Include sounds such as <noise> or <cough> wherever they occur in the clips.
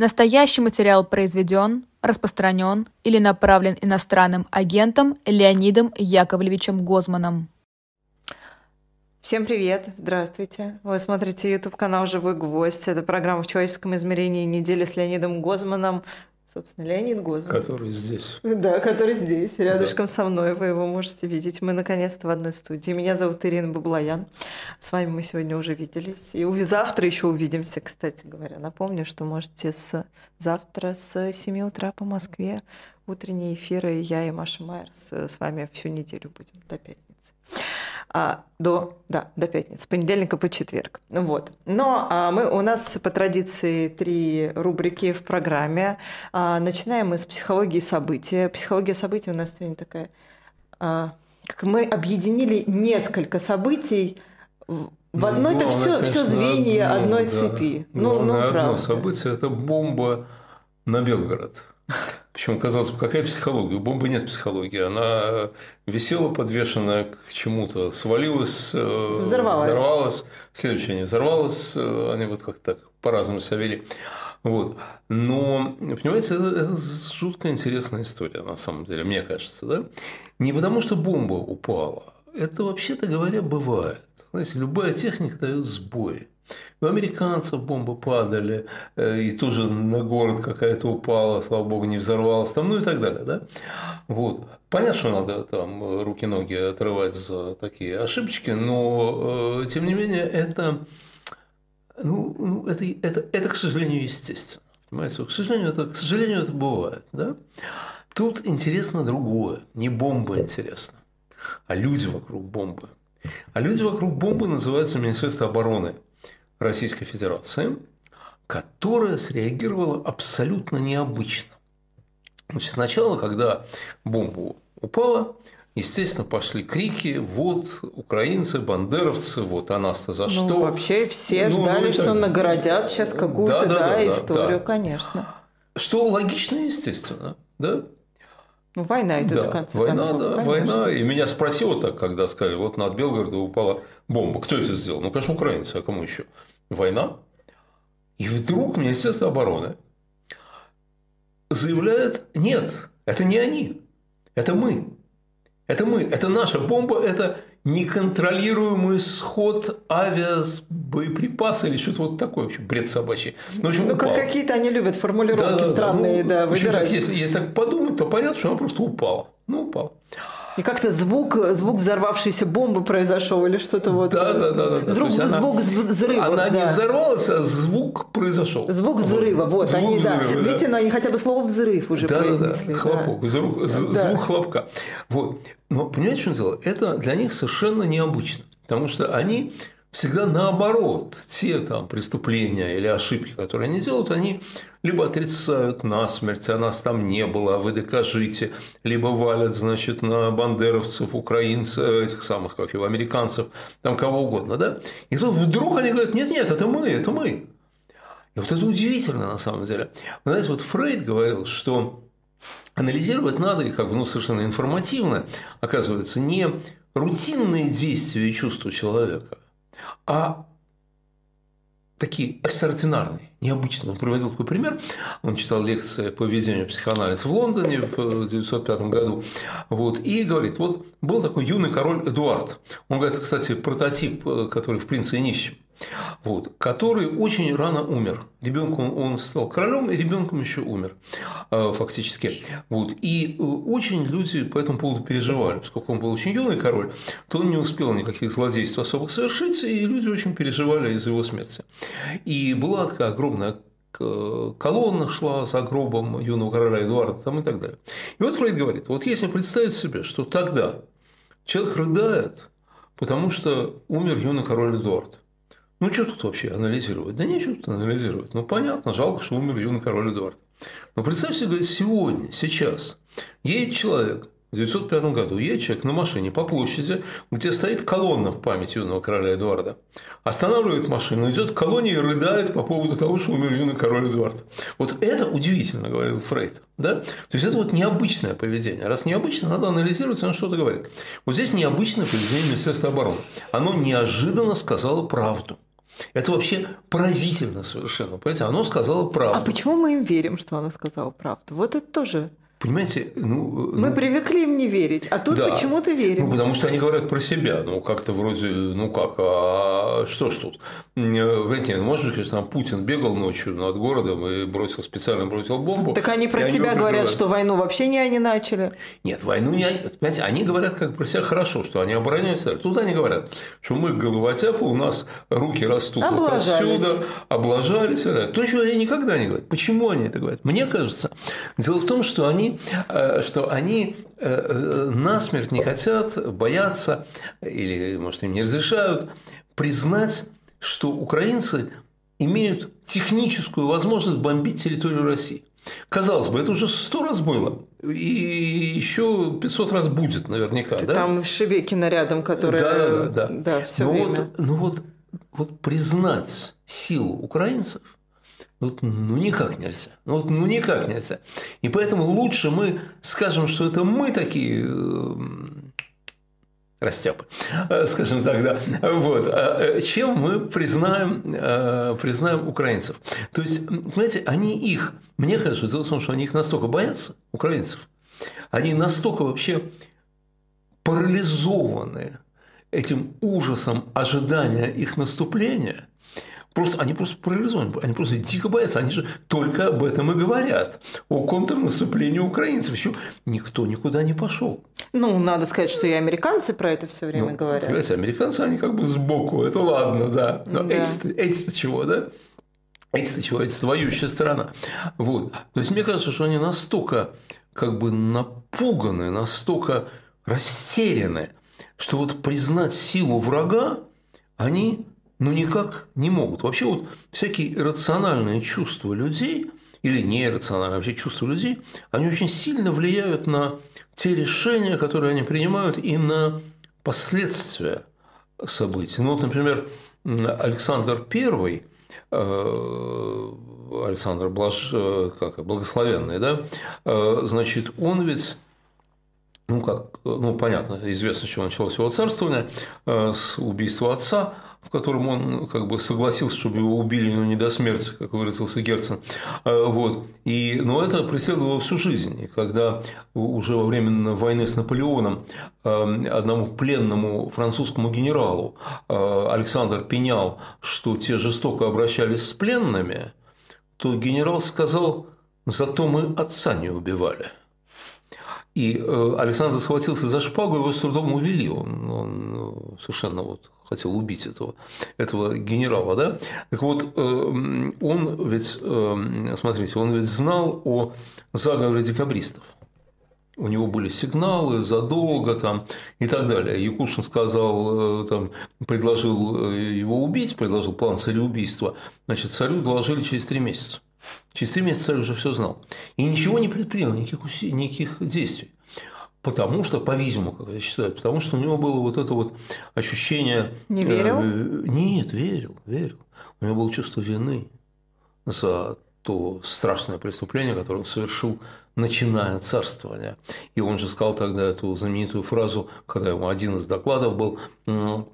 Настоящий материал произведен, распространен или направлен иностранным агентом Леонидом Яковлевичем Гозманом. Всем привет, здравствуйте. Вы смотрите YouTube канал «Живой гвоздь». Это программа «В человеческом измерении. Неделя с Леонидом Гозманом. Собственно, Леонид Гозман. Который здесь. <laughs> Да, который здесь, рядышком да. со мной. Вы его можете видеть. Мы наконец-то в одной студии. Меня зовут Ирина Баблоян. С вами мы сегодня уже виделись. И завтра еще увидимся, кстати говоря. Напомню, что можете с завтра с 7 утра по Москве утренние эфиры. Я и Маша Майерс с вами всю неделю будем до пятницы а, до, да, до пятницы, понедельника по четверг. Вот. Но а, мы, у нас по традиции три рубрики в программе. А, начинаем мы с психологии события. Психология событий у нас сегодня такая... А, как мы объединили несколько событий в ну, одно это все, все звенья одно, одной да. цепи. Ну, ну, одно правда. событие – это бомба на Белгород. Причем, казалось бы, какая психология? У бомбы нет психологии. Она висела подвешенная к чему-то, свалилась, э, взорвалась. взорвалась. Следующее не взорвалась. Э, они вот как так по-разному себя вели. Вот. Но, понимаете, это, это жутко интересная история, на самом деле, мне кажется. Да? Не потому, что бомба упала. Это, вообще-то говоря, бывает. Знаете, любая техника дает сбой. У американцев бомбы падали, э, и тоже на город какая-то упала, слава богу, не взорвалась, там, ну и так далее. Да? Вот. Понятно, что надо там руки-ноги отрывать за такие ошибочки, но э, тем не менее это, ну, ну, это, это, это, к сожалению, естественно. Понимаете? К сожалению, это, к сожалению, это бывает. Да? Тут интересно другое. Не бомба интересна, а люди вокруг бомбы. А люди вокруг бомбы называются Министерство обороны – Российской Федерации, которая среагировала абсолютно необычно. Значит, сначала, когда бомба упала, естественно, пошли крики, вот украинцы, бандеровцы, вот а нас-то за ну, что. Вообще все ну, ждали, ну, что так... наградят сейчас какую-то да, да, да, историю, да. конечно. Что логично, естественно, да? Ну, война идет да, в конце война, концов. Да, конечно. война. И меня спросило так, когда сказали, вот над Белгородом упала бомба. Кто это сделал? Ну, конечно, украинцы, а кому еще? Война, и вдруг Министерство обороны заявляет, нет, это не они, это мы. Это мы, это наша бомба, это неконтролируемый сход авиабоеприпаса или что-то вот такое, вообще бред собачий. Ну, общем, ну как какие-то они любят формулировки да, странные, да, ну, да выбирать. Так, если, если так подумать, то понятно, что она просто упала. Ну, упала. И как-то звук, звук взорвавшейся бомбы произошел или что-то вот. Да, да, да, да. Звук, звук взрыва. Она да. не взорвалась, а звук произошел. Звук взрыва, вот. Звук они, взрыва, да. да. Видите, но они хотя бы слово взрыв уже да, произнесли. Да, да. Хлопок, звук, да. звук хлопка. Вот. Но понимаете, что дело? Это для них совершенно необычно. Потому что они всегда наоборот. Те там преступления или ошибки, которые они делают, они либо отрицают насмерть, а нас там не было, а вы докажите, либо валят, значит, на бандеровцев, украинцев, этих самых, как его, американцев, там кого угодно, да? И тут вдруг они говорят, нет-нет, это мы, это мы. И вот это удивительно на самом деле. Вы знаете, вот Фрейд говорил, что анализировать надо, и как бы, ну, совершенно информативно, оказывается, не рутинные действия и чувства человека, а такие экстраординарные, необычные. Он приводил такой пример. Он читал лекции по введению психоанализа в Лондоне в 1905 году. Вот, и говорит, вот был такой юный король Эдуард. Он говорит, кстати, прототип, э, который в «Принце и нищем» вот, который очень рано умер. Ребенком он стал королем, и ребенком еще умер э, фактически. Вот. И э, очень люди по этому поводу переживали, поскольку он был очень юный король, то он не успел никаких злодейств особых совершить, и люди очень переживали из-за его смерти. И была такая огромная колонна шла за гробом юного короля Эдуарда там и так далее. И вот Фрейд говорит, вот если представить себе, что тогда человек рыдает, потому что умер юный король Эдуард, ну, что тут вообще анализировать? Да нечего тут анализировать. Ну, понятно, жалко, что умер юный король Эдуард. Но представьте себе, сегодня, сейчас, едет человек, в 1905 году едет человек на машине по площади, где стоит колонна в память юного короля Эдуарда. Останавливает машину, идет к колонне и рыдает по поводу того, что умер юный король Эдуард. Вот это удивительно, говорил Фрейд. Да? То есть это вот необычное поведение. Раз необычно, надо анализировать, оно что-то говорит. Вот здесь необычное поведение Министерства обороны. Оно неожиданно сказало правду. Это вообще поразительно совершенно. Понимаете, оно сказало правду. А почему мы им верим, что оно сказало правду? Вот это тоже Понимаете, ну... Мы ну, привыкли им не верить, а тут да. почему-то верим. Ну, потому что они говорят про себя. Ну, как-то вроде, ну как, а что ж тут? Знаете, может быть, конечно, там Путин бегал ночью над городом и бросил, специально бросил бомбу. Так они про себя говорят, говорят, что войну вообще не они начали. Нет, войну не они. Понимаете, они говорят как про себя хорошо, что они обороняются. Тут они говорят, что мы головотяпы, у нас руки растут вот отсюда, облажались. То, чего они никогда не говорят. Почему они это говорят? Мне кажется, дело в том, что они Э, что они э, э, насмерть не хотят, боятся или, может, им не разрешают признать, что украинцы имеют техническую возможность бомбить территорию России. Казалось бы, это уже сто раз было. И еще 500 раз будет наверняка. Ты да? Там Шебекина рядом, которая да, да, да, да. да все но время. Вот, ну вот, вот признать силу украинцев – ну, ну никак нельзя. Ну, вот, ну никак нельзя. И поэтому лучше мы скажем, что это мы такие э, растяпы, э, скажем так, да, вот, э, чем мы признаем, признаем украинцев. То есть, понимаете, они их, мне кажется, дело в том, что они их настолько боятся, украинцев, они настолько вообще парализованы этим ужасом ожидания их наступления – Просто, они просто парализованы, они просто дико боятся. Они же только об этом и говорят. О контрнаступлении украинцев. Еще никто никуда не пошел. Ну, надо сказать, что и американцы про это все время ну, говорят. Понимаете, американцы, они как бы сбоку. Это ладно, да. Но да. эти-то, эти чего, да? Эти-то чего? Эти-то воюющая страна. Вот. То есть, мне кажется, что они настолько как бы напуганы, настолько растеряны, что вот признать силу врага они ну никак не могут. Вообще вот всякие рациональные чувства людей или нерациональные вообще чувства людей, они очень сильно влияют на те решения, которые они принимают, и на последствия событий. Ну вот, например, Александр I, э, Александр Блаж, э, как, Благословенный, да, э, значит, он ведь ну, как, ну, понятно, известно, с чего началось его царствование, с убийства отца, в котором он как бы согласился, чтобы его убили, но не до смерти, как выразился Герцен. А, вот. И, но это преследовало всю жизнь. И когда уже во время войны с Наполеоном а, одному пленному французскому генералу а, Александр пенял, что те жестоко обращались с пленными, то генерал сказал, зато мы отца не убивали. И э, Александр схватился за шпагу, его с трудом увели. Он, он ну, совершенно вот хотел убить этого, этого генерала, да? Так вот, э, он ведь, э, смотрите, он ведь знал о заговоре декабристов. У него были сигналы задолго там и так далее. Якушин сказал, там, предложил его убить, предложил план цареубийства. Значит, царю доложили через три месяца. Через три месяца царь уже все знал. И ничего не предпринял, никаких, никаких действий. Потому что, по-видимому, как я считаю, потому что у него было вот это вот ощущение... Не верил? Э, нет, верил, верил. У него было чувство вины за то страшное преступление, которое он совершил, начиная царствования. И он же сказал тогда эту знаменитую фразу, когда ему один из докладов был, он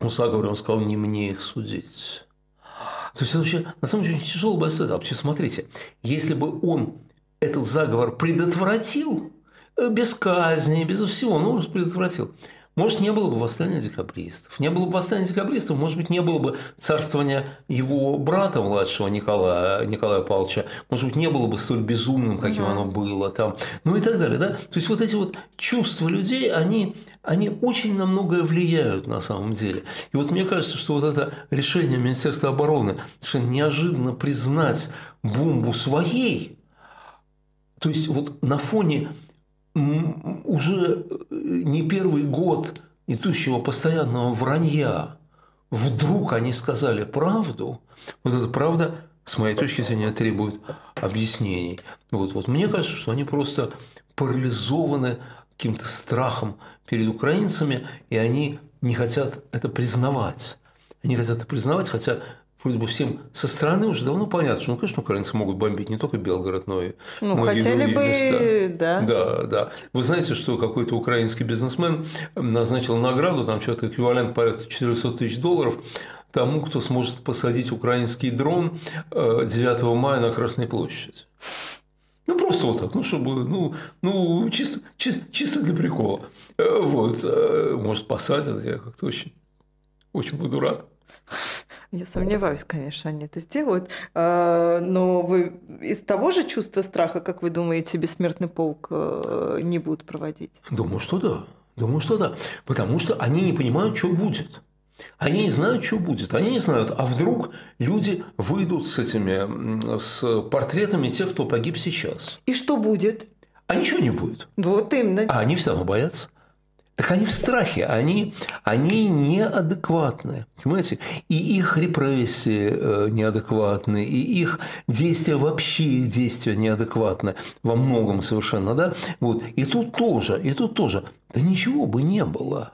заговоре, он сказал, не мне их судить. То есть это вообще, на самом деле, очень тяжело бы это. Вообще, смотрите, если бы он этот заговор предотвратил, без казни, без всего, ну, предотвратил. Может, не было бы восстания декабристов. Не было бы восстания декабристов, может быть, не было бы царствования его брата младшего Николая, Николая Павловича. Может быть, не было бы столь безумным, каким угу. оно было там. Ну и так далее. Да? То есть, вот эти вот чувства людей, они, они очень на многое влияют на самом деле. И вот мне кажется, что вот это решение Министерства обороны, что неожиданно признать бомбу своей, то есть вот на фоне уже э, не первый год идущего постоянного вранья, вдруг они сказали правду, вот эта правда, с моей точки зрения, требует объяснений. Вот, вот мне кажется, что они просто парализованы каким-то страхом перед украинцами, и они не хотят это признавать. Они хотят это признавать, хотя вроде бы всем со стороны уже давно понятно, что, ну, конечно, украинцы могут бомбить не только Белгород, но и ну, многие хотели другие бы, места. Да. да, да. Вы знаете, что какой-то украинский бизнесмен назначил награду, там что-то эквивалент порядка 400 тысяч долларов, тому, кто сможет посадить украинский дрон 9 э, мая на Красной площади. Ну, просто вот так, ну, чтобы, ну, ну чисто, чисто, чисто для прикола. Э, вот, э, может, посадят, я как-то очень, очень буду рад. Я сомневаюсь, конечно, они это сделают. А, но вы из того же чувства страха, как вы думаете, бессмертный полк не будут проводить? Думаю, что да. Думаю, что да. Потому что они не понимают, что будет. Они не знают, что будет. Они не знают, а вдруг люди выйдут с этими, с портретами тех, кто погиб сейчас. И что будет? А ничего не будет. Вот именно. А они все равно боятся. Так они в страхе, они, они неадекватны, понимаете? И их репрессии э, неадекватны, и их действия, вообще их действия неадекватны во многом совершенно, да? Вот. И тут тоже, и тут тоже. Да ничего бы не было.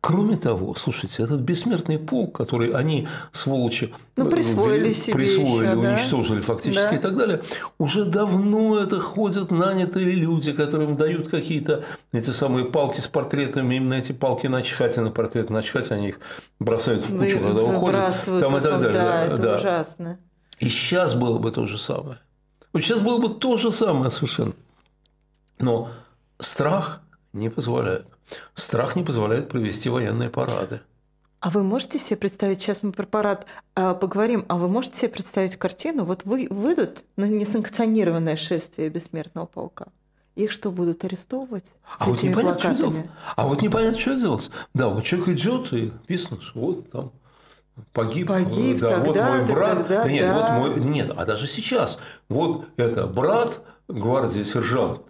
Кроме того, слушайте, этот бессмертный полк, который они, сволочи, ну, присвоили ввели, себе присвоили, еще, уничтожили да? фактически да. и так далее, уже давно это ходят нанятые люди, которым дают какие-то эти самые палки с портретами, именно эти палки начхать на портрет, начхать они их бросают в кучу, Вы, когда уходят. Там потом, и так далее. Да, это да. ужасно. И сейчас было бы то же самое. Вот сейчас было бы то же самое совершенно. Но страх не позволяет. Страх не позволяет провести военные парады. А вы можете себе представить, сейчас мы про парад э, поговорим, а вы можете себе представить картину, вот вы выйдут на несанкционированное шествие бессмертного полка, их что, будут арестовывать? А вот непонятно, плакатами? что делать. А вот непонятно, что делать. Да, вот человек идет и что вот там погиб, погиб да, тогда, вот мой брат, тогда, да, нет, да. вот мой, нет, а даже сейчас, вот это брат гвардии сержант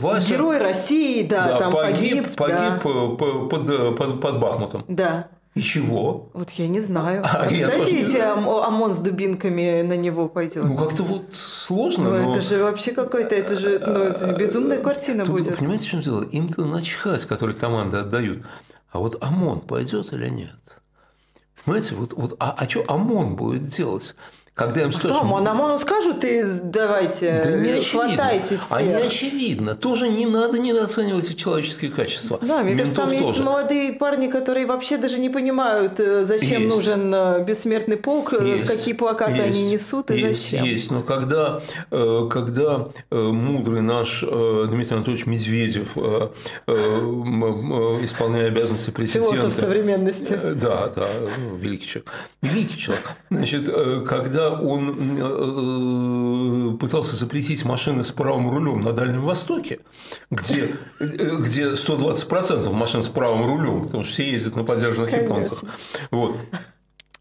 Вася. Герой России, да, да там погиб, погиб, погиб да. под, под, под Бахмутом. Да. И чего? Вот я не знаю. А, Представляете, если ОМОН с дубинками на него пойдет? Ну, как-то вот сложно. Ну, но... это же вообще какой-то, это же ну, это безумная картина Тут, будет. Понимаете, в чем дело? Им-то начхать, которые команды отдают. А вот ОМОН пойдет или нет? Понимаете, вот, вот а, а что ОМОН будет делать? Когда им скажут... Что, Мономону скажут, и давайте, да не хватайте все. А не очевидно. Тоже не надо недооценивать их человеческие качества. Да, мне кажется, там тоже. есть молодые парни, которые вообще даже не понимают, э, зачем есть. нужен э, бессмертный полк, э, есть. какие плакаты есть. они несут и есть. зачем. Есть, но когда, когда мудрый наш Дмитрий Анатольевич Медведев, исполняя обязанности президента... Философ современности. Да, да, великий человек. Великий человек. Значит, когда он э, пытался запретить машины с правым рулем на Дальнем Востоке, где, где 120% машин с правым рулем, потому что все ездят на подержанных японках. Вот.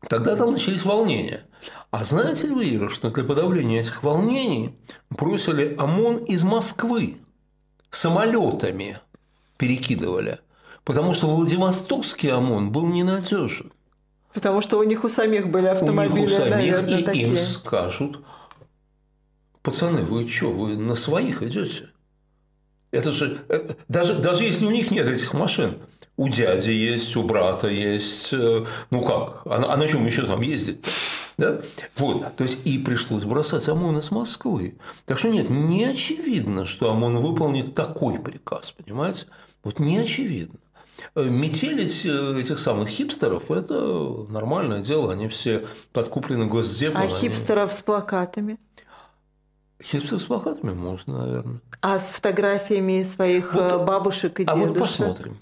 Тогда там начались волнения. А знаете ли вы, Ира, что для подавления этих волнений бросили ОМОН из Москвы самолетами перекидывали, потому что Владивостокский ОМОН был ненадежен. Потому что у них у самих были автомобили, у них у самих, наверное, и такие. им скажут, пацаны, вы что, вы на своих идете? Это же, э, даже, даже если у них нет этих машин, у дяди есть, у брата есть, э, ну как, а, а на чем еще там ездить? Да? Вот, то есть и пришлось бросать ОМОН из Москвы. Так что нет, не очевидно, что ОМОН выполнит такой приказ, понимаете? Вот не очевидно. Э, метелить э, этих самых хипстеров – это нормальное дело, они все подкуплены госдепом. А хипстеров с плакатами? Хипстеров с плакатами можно, наверное. А с фотографиями своих вот, э, бабушек и дедушек? А вот посмотрим.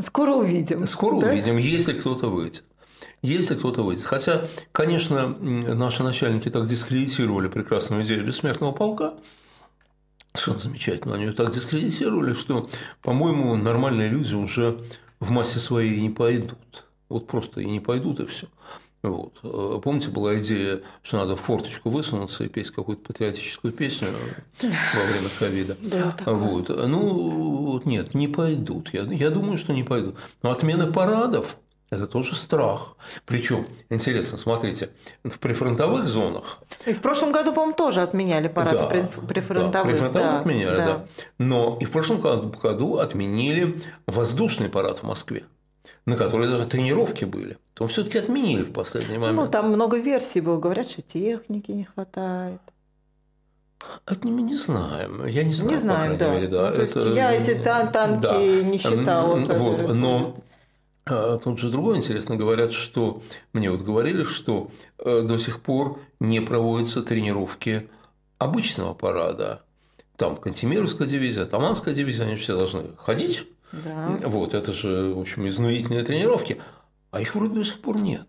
Скоро увидим. Скоро да? увидим, если кто-то выйдет. Если кто-то выйдет. Хотя, конечно, наши начальники так дискредитировали прекрасную идею бессмертного полка, Совершенно замечательно. Они ее так дискредитировали, что, по-моему, нормальные люди уже в массе своей не пойдут. Вот просто и не пойдут, и все. Вот. Э, помните, была идея, что надо в форточку высунуться и петь какую-то патриотическую песню во время ковида. Да, вот. Ну, нет, не пойдут. Я, я думаю, что не пойдут. Но отмена парадов это тоже страх. Причем, интересно, смотрите, в прифронтовых зонах. И в прошлом году, по-моему, тоже отменяли парад да, прифронтовых. Да, прифронтовых да, отменяли, да. да. Но и в прошлом году отменили воздушный парад в Москве на который даже тренировки были, то все-таки отменили в последний момент. Ну, там много версий было. Говорят, что техники не хватает. Это мы не знаем. Я не знаю. Не знаем, да. Мере, да. Ну, это... Я эти тан танки да. не считала. Вот, но тут же другое интересно, говорят, что мне вот говорили, что э, до сих пор не проводятся тренировки обычного парада. Там Кантемировская дивизия, Таманская дивизия, они все должны ходить. Да. Вот, это же, в общем, изнурительные тренировки. А их вроде до сих пор нет.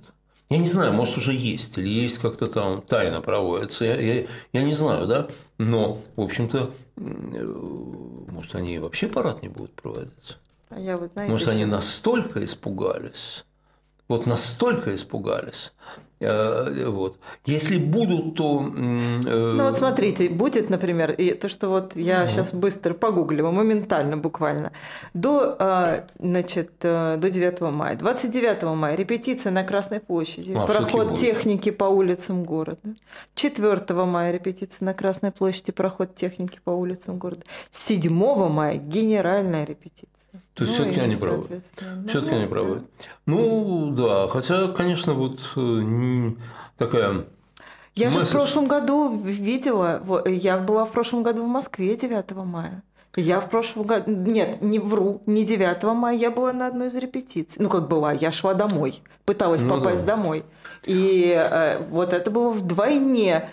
Я не знаю, может, уже есть, или есть как-то там тайно проводится, я, я, я не знаю, да, но, в общем-то, э, может, они вообще парад не будут проводиться. А я, вы знаете, может, сейчас... они настолько испугались, вот настолько испугались, Э, вот. Если будут, то... Э... Ну вот смотрите, будет, например, и то, что вот я угу. сейчас быстро погуглила, моментально буквально, до, э, значит, э, до 9 мая. 29 мая репетиция на Красной площади, а, проход техники по улицам города. 4 мая репетиция на Красной площади, проход техники по улицам города. 7 мая генеральная репетиция. То есть ну, все-таки они правы. Ну, все-таки они правы. Ну да, хотя, конечно, вот э, такая. Я месседж... же в прошлом году видела, я была в прошлом году в Москве 9 мая. Я в прошлом году, нет, не вру, не 9 мая, я была на одной из репетиций. Ну, как была, я шла домой, пыталась ну, попасть да. домой. И э, вот это было вдвойне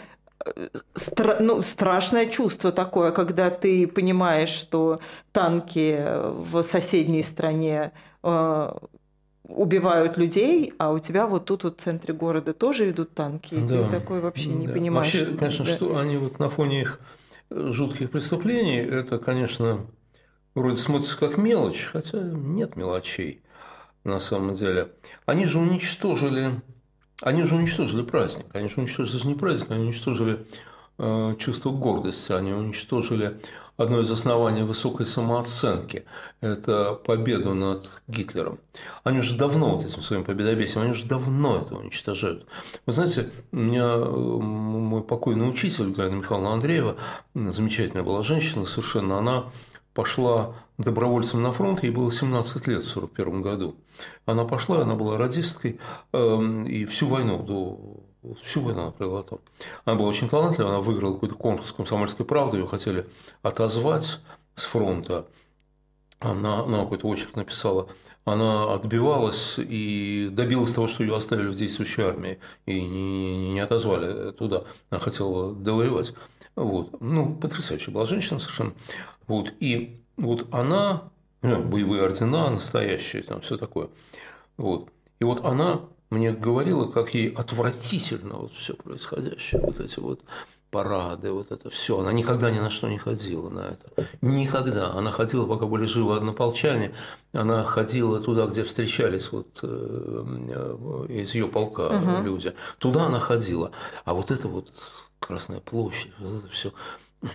стра ну, страшное чувство такое, когда ты понимаешь, что танки в соседней стране э, убивают людей, а у тебя вот тут вот в центре города тоже идут танки, и да. ты такой вообще не да. понимаешь. Вообще, что, конечно, да. что они вот на фоне их жутких преступлений, это, конечно, вроде смотрится как мелочь, хотя нет мелочей на самом деле. Они же уничтожили они же уничтожили праздник. Они же уничтожили не праздник, они уничтожили э, чувство гордости, они уничтожили одно из оснований высокой самооценки – это победу над Гитлером. Они уже давно вот этим своим победобесием, они уже давно это уничтожают. Вы знаете, у меня э, мой покойный учитель Галина Михайловна Андреева, замечательная была женщина совершенно, она пошла добровольцем на фронт, ей было 17 лет в 1941 году. Она пошла, она была радисткой, эм, и всю войну, до, всю войну она провела там. Она была очень талантлива, она выиграла какой-то конкурс комсомольской правды, ее хотели отозвать с фронта. Она, она какой-то очерк написала, она отбивалась и добилась того, что ее оставили в действующей армии и не, не отозвали туда. Она хотела довоевать. Вот. Ну, потрясающая была женщина совершенно. Вот. И вот она, ну, боевые ордена настоящие, там все такое. Вот. И вот она мне говорила, как ей отвратительно вот все происходящее, вот эти вот парады, вот это все. Она никогда ни на что не ходила на это. Никогда. Она ходила, пока были живы однополчане, она ходила туда, где встречались вот э, э, из ее полка угу. люди. Туда она ходила. А вот это вот Красная площадь, вот это все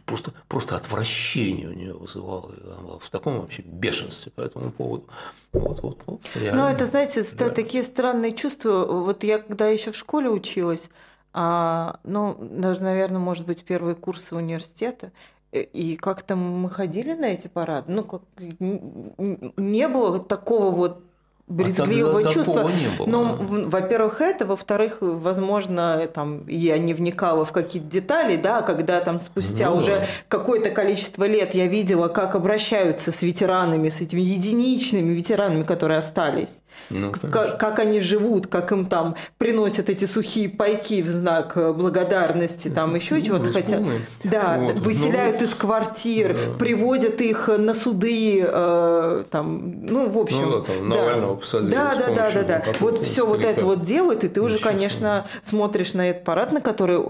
просто, просто отвращение у нее вызывало. Она была в таком вообще бешенстве по этому поводу. Вот, вот, вот, реально. Ну, это, знаете, да. такие странные чувства. Вот я, когда еще в школе училась, а, ну, даже, наверное, может быть, первые курсы университета, и как-то мы ходили на эти парады. Ну, как не было такого вот брезгливого а чувства. Не было. Ну, во-первых, это, во-вторых, возможно, там я не вникала в какие-то детали, да, когда там спустя ну, уже какое-то количество лет я видела, как обращаются с ветеранами, с этими единичными ветеранами, которые остались. Ну, как, как они живут, как им там приносят эти сухие пайки в знак э, благодарности, там еще ну, чего-то хотят. Да, вот. выселяют ну, из квартир, да. приводят их на суды, э, там, ну, в общем. Ну, да, там, да. посадили. Да, да, да, да, да. Вот все вот это вот делают, и ты уже, конечно, смотришь на этот парад, на который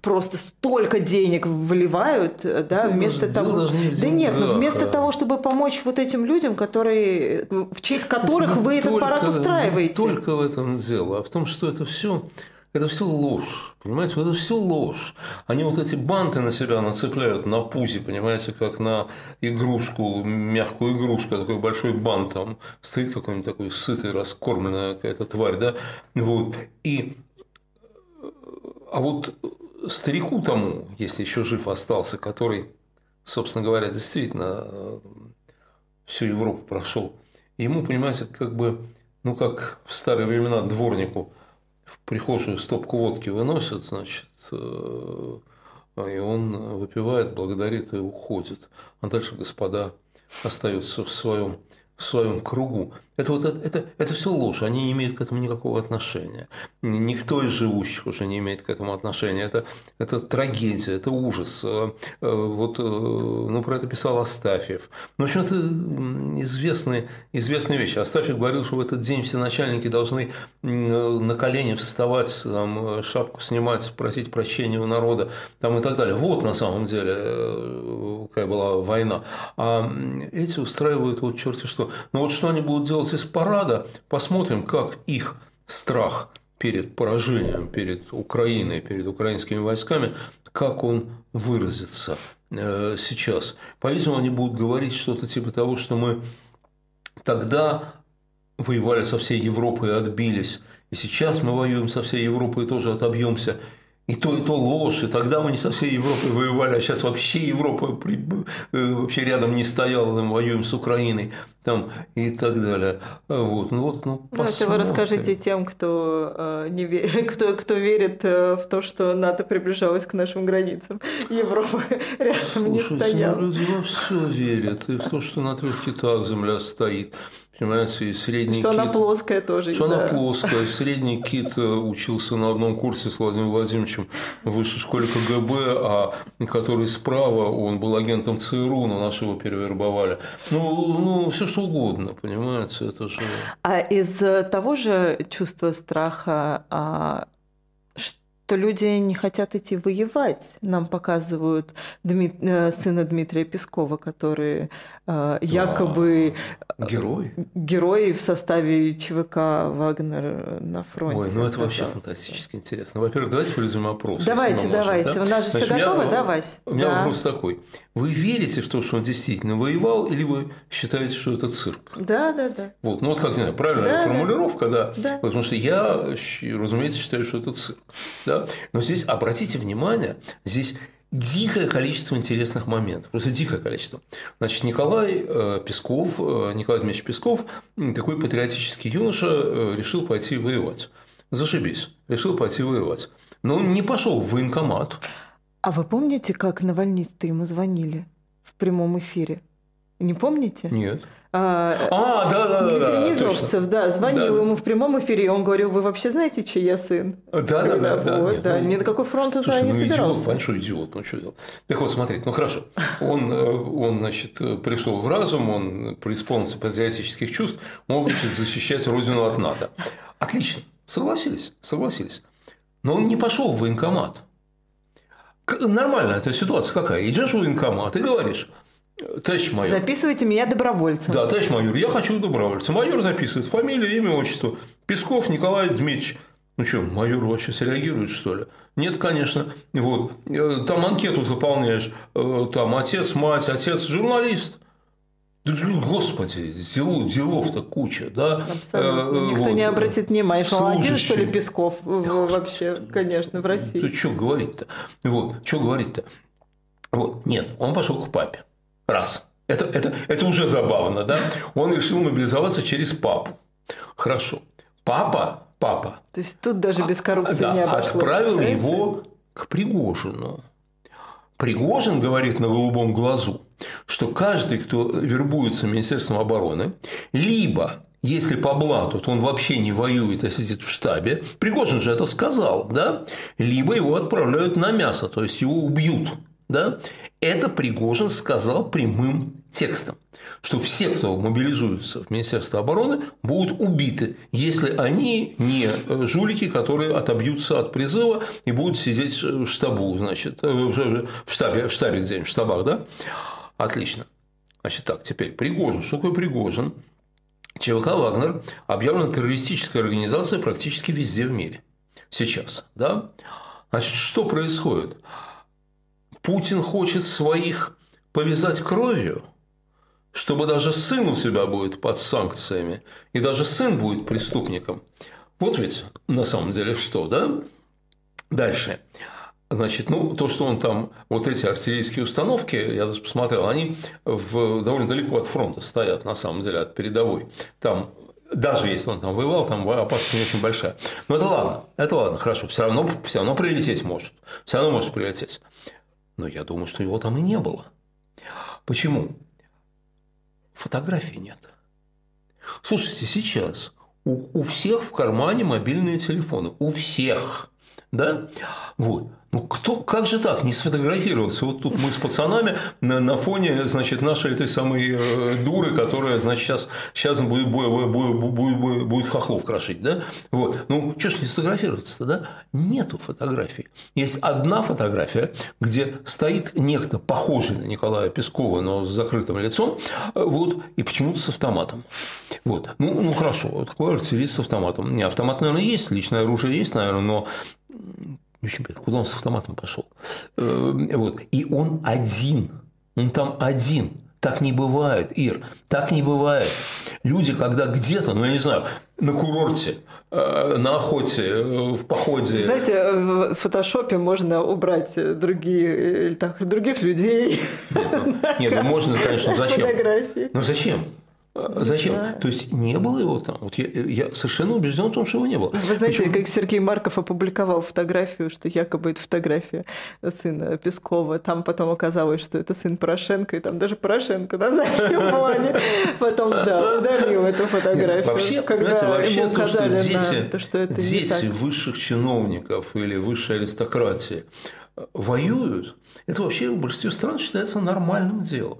просто столько денег вливают, да, Дело вместо того. Не да нет, но вместо того, чтобы помочь вот этим людям, которые, в честь которых вы этот аппарат устраиваете. Не только в этом дело, а в том, что это все это все ложь, понимаете, это все ложь. Они вот эти банты на себя нацепляют на пузе, понимаете, как на игрушку, мягкую игрушку, такой большой бант там стоит какой-нибудь такой сытый, раскормленная какая-то тварь, да, вот, и а вот старику тому, если еще жив остался, который, собственно говоря, действительно всю Европу прошел, ему, понимаете, как бы ну, как в старые времена дворнику в прихожую стопку водки выносят, значит, э, и он выпивает, благодарит и уходит. А дальше господа остаются в своем, в своем кругу. Это, вот, это, это, все ложь, они не имеют к этому никакого отношения. Никто из живущих уже не имеет к этому отношения. Это, это трагедия, это ужас. Э, э, вот, э, ну, про это писал Астафьев. Ну, в общем, это известные, известные вещи. Астафьев говорил, что в этот день все начальники должны на колени вставать, там, шапку снимать, просить прощения у народа там, и так далее. Вот на самом деле какая была война. А эти устраивают вот черти что. Но вот что они будут делать из парада, посмотрим, как их страх перед поражением, перед Украиной, перед украинскими войсками, как он выразится э, сейчас. По-видимому, они будут говорить что-то типа того, что мы тогда воевали со всей Европой и отбились, и сейчас мы воюем со всей Европой и тоже отобьемся – и то, и то ложь, и тогда мы не со всей Европой воевали, а сейчас вообще Европа э, вообще рядом не стояла, мы воюем с Украиной там, и так далее. Вот, ну вот, ну, ну это вы расскажите тем, кто, э, не ве... <laughs> кто, кто верит э, в то, что НАТО приближалось к нашим границам. <laughs> Европа <laughs> рядом Слушайте, не ну, стояла. Ну, люди во все верят, и в то, что на трех китах земля стоит. Понимаете, и средний что кит... она плоская тоже. Что да. она плоская. Средний кит э, учился на одном курсе с Владимиром Владимировичем в высшей школе КГБ, а который справа, он был агентом ЦРУ, но нашего перевербовали. Ну, ну все что угодно, понимаете, это же... А из того же чувства страха а то люди не хотят идти воевать. Нам показывают Дмит... Э, сына Дмитрия Пескова, который э, якобы а, герой. герой в составе ЧВК Вагнер на фронте. Ой, ну это вообще фантастически интересно. Во-первых, давайте проведем опрос. Давайте, давайте. Да? У нас же Значит, все готово, меня, давай. У меня да. вопрос такой. Вы верите в то, что он действительно воевал, или вы считаете, что это цирк? Да, да, да. Вот, ну вот как не знаю, правильная да, формулировка, да. да. Потому что я, разумеется, считаю, что это цирк. Да? Но здесь обратите внимание, здесь дикое количество интересных моментов, просто дикое количество. Значит, Николай э, Песков, э, Николай Дмитриевич Песков, такой патриотический юноша, э, решил пойти воевать. Зашибись, решил пойти воевать. Но он не пошел в военкомат. А вы помните, как Навальнисты ему звонили в прямом эфире? Не помните? Нет. А, а да, да, да. Дмитрий Низовцев, да, звонил да. ему в прямом эфире, и он говорил, вы вообще знаете, чей я сын? Да, да, да. да, вот, нет, да. Ну, ни на какой фронт слушай, не ну, собирался. Идиот, большой идиот, ну что делать? Так вот, смотрите, ну хорошо, он, э, он, значит, пришел в разум, он преисполнился патриотических чувств, он хочет защищать родину от НАТО. Отлично, согласились, согласились. Но он не пошел в военкомат. Нормальная эта ситуация какая? Идешь в военкомат и говоришь, товарищ майор. Записывайте меня добровольцем. Да, товарищ майор, я хочу добровольца. Майор записывает фамилию, имя, отчество. Песков Николай Дмитриевич. Ну что, майор вообще среагирует, что ли? Нет, конечно. Вот. Э, там анкету заполняешь. Э, там отец, мать, отец, журналист. Господи, делов, делов-то куча, да? Абсолютно. Э, Никто вот. не обратит внимания, что один, что ли, Песков да, вообще, конечно, в России. Ну, что говорить-то? Вот, что говорить-то? Вот, нет, он пошел к папе. Раз. Это, это, это уже забавно, да? Он решил мобилизоваться через папу. Хорошо. Папа, папа. То есть тут даже без коррупции да, не обошлось. Отправил его к Пригожину. Пригожин говорит на голубом глазу, что каждый, кто вербуется Министерством обороны, либо если по блату, то он вообще не воюет, а сидит в штабе. Пригожин же это сказал, да? Либо его отправляют на мясо, то есть его убьют. Да? Это Пригожин сказал прямым текстом, что все, кто мобилизуется в Министерство обороны, будут убиты, если они не жулики, которые отобьются от призыва и будут сидеть в штабу, значит, в штабе, в штабе где-нибудь, в штабах, да? Отлично. Значит, так, теперь Пригожин. Что такое Пригожин? ЧВК «Вагнер» объявлена террористической организацией практически везде в мире. Сейчас. Да? Значит, что происходит? Путин хочет своих повязать кровью, чтобы даже сын у себя будет под санкциями, и даже сын будет преступником. Вот ведь на самом деле что, да? Дальше. Значит, ну, то, что он там, вот эти артиллерийские установки, я даже посмотрел, они в, довольно далеко от фронта стоят, на самом деле, от передовой. Там даже если он там воевал, там опасность не очень большая. Но это ладно, это ладно, хорошо, все равно, все равно прилететь может, все равно может прилететь. Но я думаю, что его там и не было. Почему? Фотографий нет. Слушайте, сейчас у, у всех в кармане мобильные телефоны. У всех. Да? Вот. Ну, кто, как же так, не сфотографироваться? Вот тут мы с пацанами на, на фоне, значит, нашей этой самой э, дуры, которая, значит, сейчас, сейчас будет, будет, будет, будет, будет хохлов крошить, да? Вот. Ну, что ж не сфотографироваться-то, да? Нету фотографий. Есть одна фотография, где стоит некто, похожий на Николая Пескова, но с закрытым лицом, вот, и почему-то с автоматом. Вот. Ну, ну хорошо, такой артиллерист с автоматом. Не, автомат, наверное, есть, личное оружие есть, наверное, но приятно. Куда он с автоматом пошел? Э, вот. И он один. Он там один. Так не бывает, Ир. Так не бывает. Люди, когда где-то, ну я не знаю, на курорте, э, на охоте, э, в походе. Знаете, в фотошопе можно убрать другие, так, других людей. Нет, ну, нет, ну можно, конечно, зачем? Фотографии. Ну зачем? А зачем? Да. То есть не было его там. Вот я, я совершенно убежден в том, что его не было. Вы знаете, Причем... как Сергей Марков опубликовал фотографию, что якобы это фотография сына Пескова. Там потом оказалось, что это сын Порошенко, и там даже Порошенко на заднем <laughs> плане. Потом, да, удалил эту фотографию. вообще, когда вообще ему то, что дети, то, что это дети высших чиновников или высшей аристократии воюют, это вообще в большинстве стран считается нормальным делом.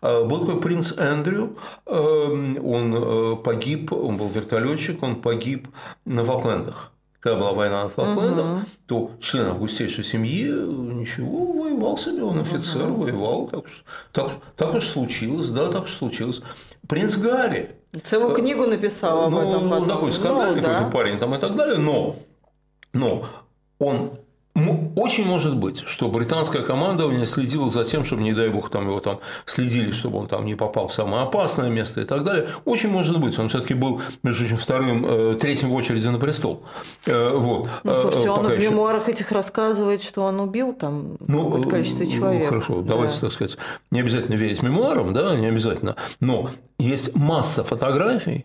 А, был такой принц Эндрю, эм, он э, погиб, он был вертолетчик, он погиб на Фолклендах. Когда была война на Фолклендах, угу. то член августейшей семьи ничего, воевал себе, он офицер, угу. воевал. Так, так, так уж случилось, да, так уж случилось. Принц Гарри. Целую книгу написал об ну, этом потом. такой скандальный ну, да. парень там и так далее, но, но он очень может быть, что британское командование следило за тем, чтобы, не дай бог, там его там следили, чтобы он там не попал в самое опасное место и так далее. Очень может быть. Он все-таки был, между прочим, вторым, э, третьим в очереди на престол. Э, вот. Ну, слушайте, э, он в мемуарах этих рассказывает, что он убил там ну, количество человек. Хорошо, да. давайте, так сказать, не обязательно верить мемуарам, да, не обязательно. Но есть масса фотографий,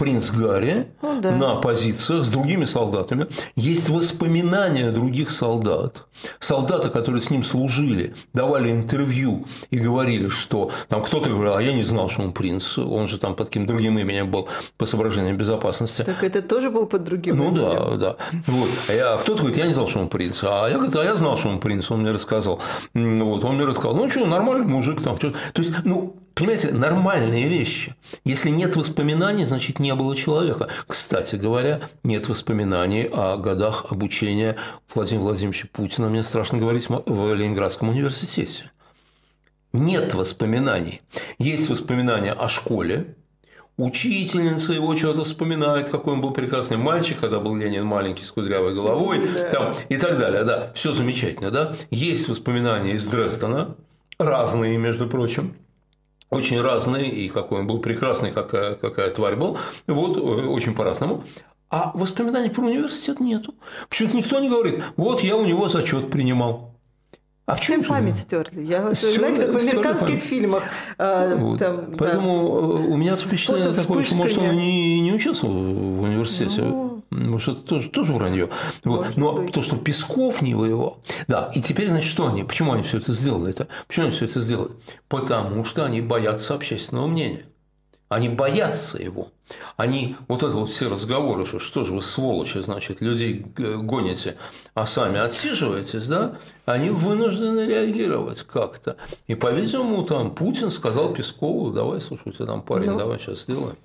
принц Гарри ну, да. на позициях с другими солдатами. Есть воспоминания других солдат. Солдаты, которые с ним служили, давали интервью и говорили, что там кто-то говорил, а я не знал, что он принц, он же там под каким другим именем был по соображениям безопасности. Так это тоже был под другим ну, именем? Ну да, да. Вот. А я, кто-то говорит, я не знал, что он принц. А я говорю, а я знал, что он принц, он мне рассказал. Вот, он мне рассказал, ну что, нормальный мужик там. То есть, ну, Понимаете, нормальные вещи. Если нет воспоминаний, значит не было человека. Кстати говоря, нет воспоминаний о годах обучения Владимира Владимировича Путина, мне страшно говорить, в Ленинградском университете. Нет воспоминаний. Есть воспоминания о школе, Учительница его что-то вспоминает, какой он был прекрасный мальчик, когда был Ленин маленький с кудрявой головой, да. там, и так далее. Да, все замечательно, да. Есть воспоминания из Дрездена, разные, между прочим очень разные, и какой он был прекрасный, какая, какая тварь был, вот, э, очень по-разному. А воспоминаний про университет нету. Почему-то никто не говорит, вот я у него зачет принимал. А в чем память стерли? Я, стерли, знаете, как в американских память. фильмах. Э, вот. там, Поэтому да. у меня впечатление такое, что, может, он не, не учился в университете. Ну, Может, это тоже, тоже вранье. Вот. Но быть. то, что Песков не воевал. Да, и теперь, значит, что они? Почему они все это сделали? Это? Почему они все это сделали? Потому что они боятся общественного мнения. Они боятся его. Они, вот это вот все разговоры, что что же вы сволочи, значит, людей гоните, а сами отсиживаетесь, да, они вынуждены реагировать как-то. И, по-видимому, там Путин сказал Пескову, давай, слушай, у тебя там парень, ну, давай сейчас сделаем.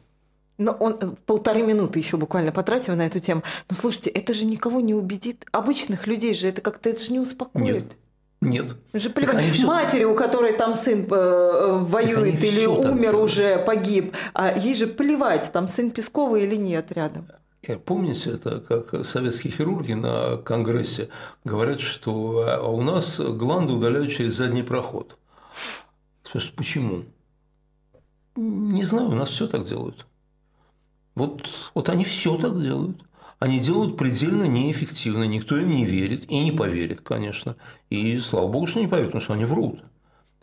Но он э, полторы минуты еще буквально потратил на эту тему. Но слушайте, это же никого не убедит. Обычных людей же это как-то это же не успокоит. Нет. Нет. Же плевать. Все... Матери, у которой там сын э, воюет или умер уже, погиб, а ей же плевать, там сын Пескова или нет рядом. Э, помните, это как советские хирурги на конгрессе говорят, что а у нас гланды удаляют через задний проход. Почему? Не знаю, у нас все так делают. Вот, вот они все так делают они делают предельно неэффективно, никто им не верит и не поверит, конечно. И слава богу, что не поверит, потому что они врут.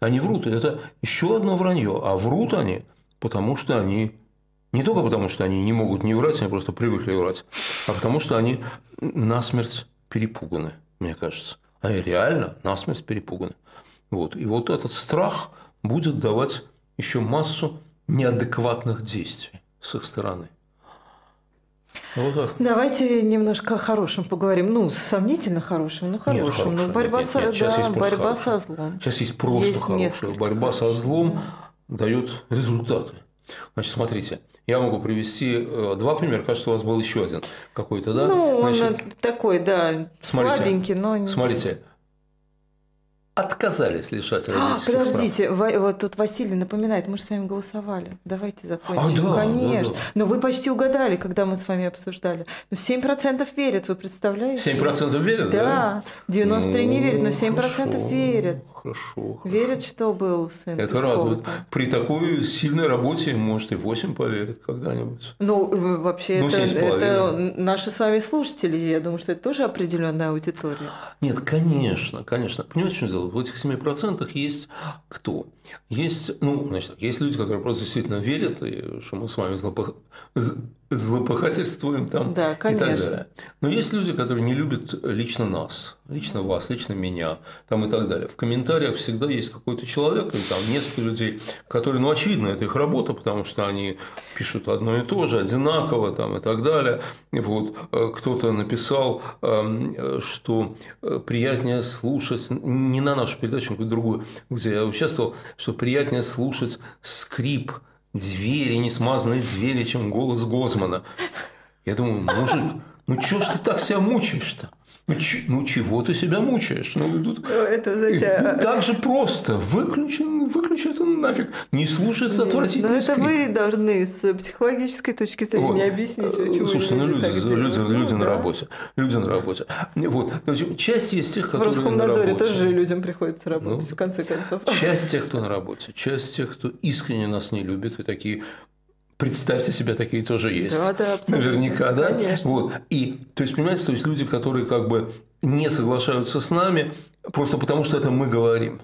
Они врут, и это еще одно вранье. А врут они, потому что они не только потому, что они не могут не врать, они просто привыкли врать, а потому что они насмерть перепуганы, мне кажется. Они реально насмерть перепуганы. Вот. И вот этот страх будет давать еще массу неадекватных действий с их стороны. Вот так. Давайте немножко о хорошем поговорим. Ну, сомнительно хорошем, но хорошем. Нет, хорошее, ну, борьба, нет, со, нет. Сейчас да, есть борьба хорошее. со злом. Сейчас есть просто Есть хорошее. Борьба со хороших, злом да. дает результаты. Значит, смотрите, я могу привести э, два примера. Кажется, у вас был еще один какой-то, да? Ну, он Значит, такой, да, смотрите, слабенький, но... не- смотрите, отказались лишать А, родительских прав. подождите, Ва- вот тут Василий напоминает, мы же с вами голосовали. Давайте закончим. А, да, Конечно. да, да. Но вы почти угадали, когда мы с вами обсуждали. Ну, 7% верят, вы представляете? 7% верят, да? Да, 93 не Ну, верят, но 7% хорошо, верят. Хорошо. Верят, что был сын Это радует. При такой сильной работе, может, и 8 поверят когда-нибудь. Ну, вообще, Ну, это, 7,5. это наши с вами слушатели. Я думаю, что это тоже определенная аудитория. Нет, конечно, конечно. Понимаете, в чем дело? В этих 7% есть кто? Есть, ну, значит, есть люди, которые просто действительно верят, и что мы с вами злопыхательствуем там Да, и так далее. Но есть люди, которые не любят лично нас, лично вас, лично меня там и так далее. В комментариях всегда есть какой-то человек, или там несколько людей, которые, ну, очевидно, это их работа, потому что они пишут одно и то же, одинаково там и так далее. Вот э, кто-то написал, эм, э, что э, приятнее слушать, не на нашу передачу, а какую-то другую, где я участвовал, что приятнее слушать скрип двери, не смазанные двери, чем голос Гозмана. Я думаю, мужик, ну чё ж ты так себя мучаешь-то? Ну, ну чего ты себя мучаешь? Ну, тут- Это, знаете, а- так же просто. Выключи, выключи это нафиг. Не слушай этот Но отвратительный это скрип. вы должны с психологической точки зрения Вот. объяснить, почему Слушайте, ну люди, люди. Ну, люди на работе. Люди на работе. Вот. Часть есть тех, В которые на Роскомнадзоре работе. тоже людям приходится работать, Ну, в конце концов. Часть тех, кто на работе, часть тех, кто искренне нас не любит, и такие Представьте себе, такие тоже есть. Да, да, абсолютно. Наверняка, да? Конечно. Вот. И, то есть, понимаете, то есть люди, которые как бы не соглашаются с нами, просто потому что это мы говорим.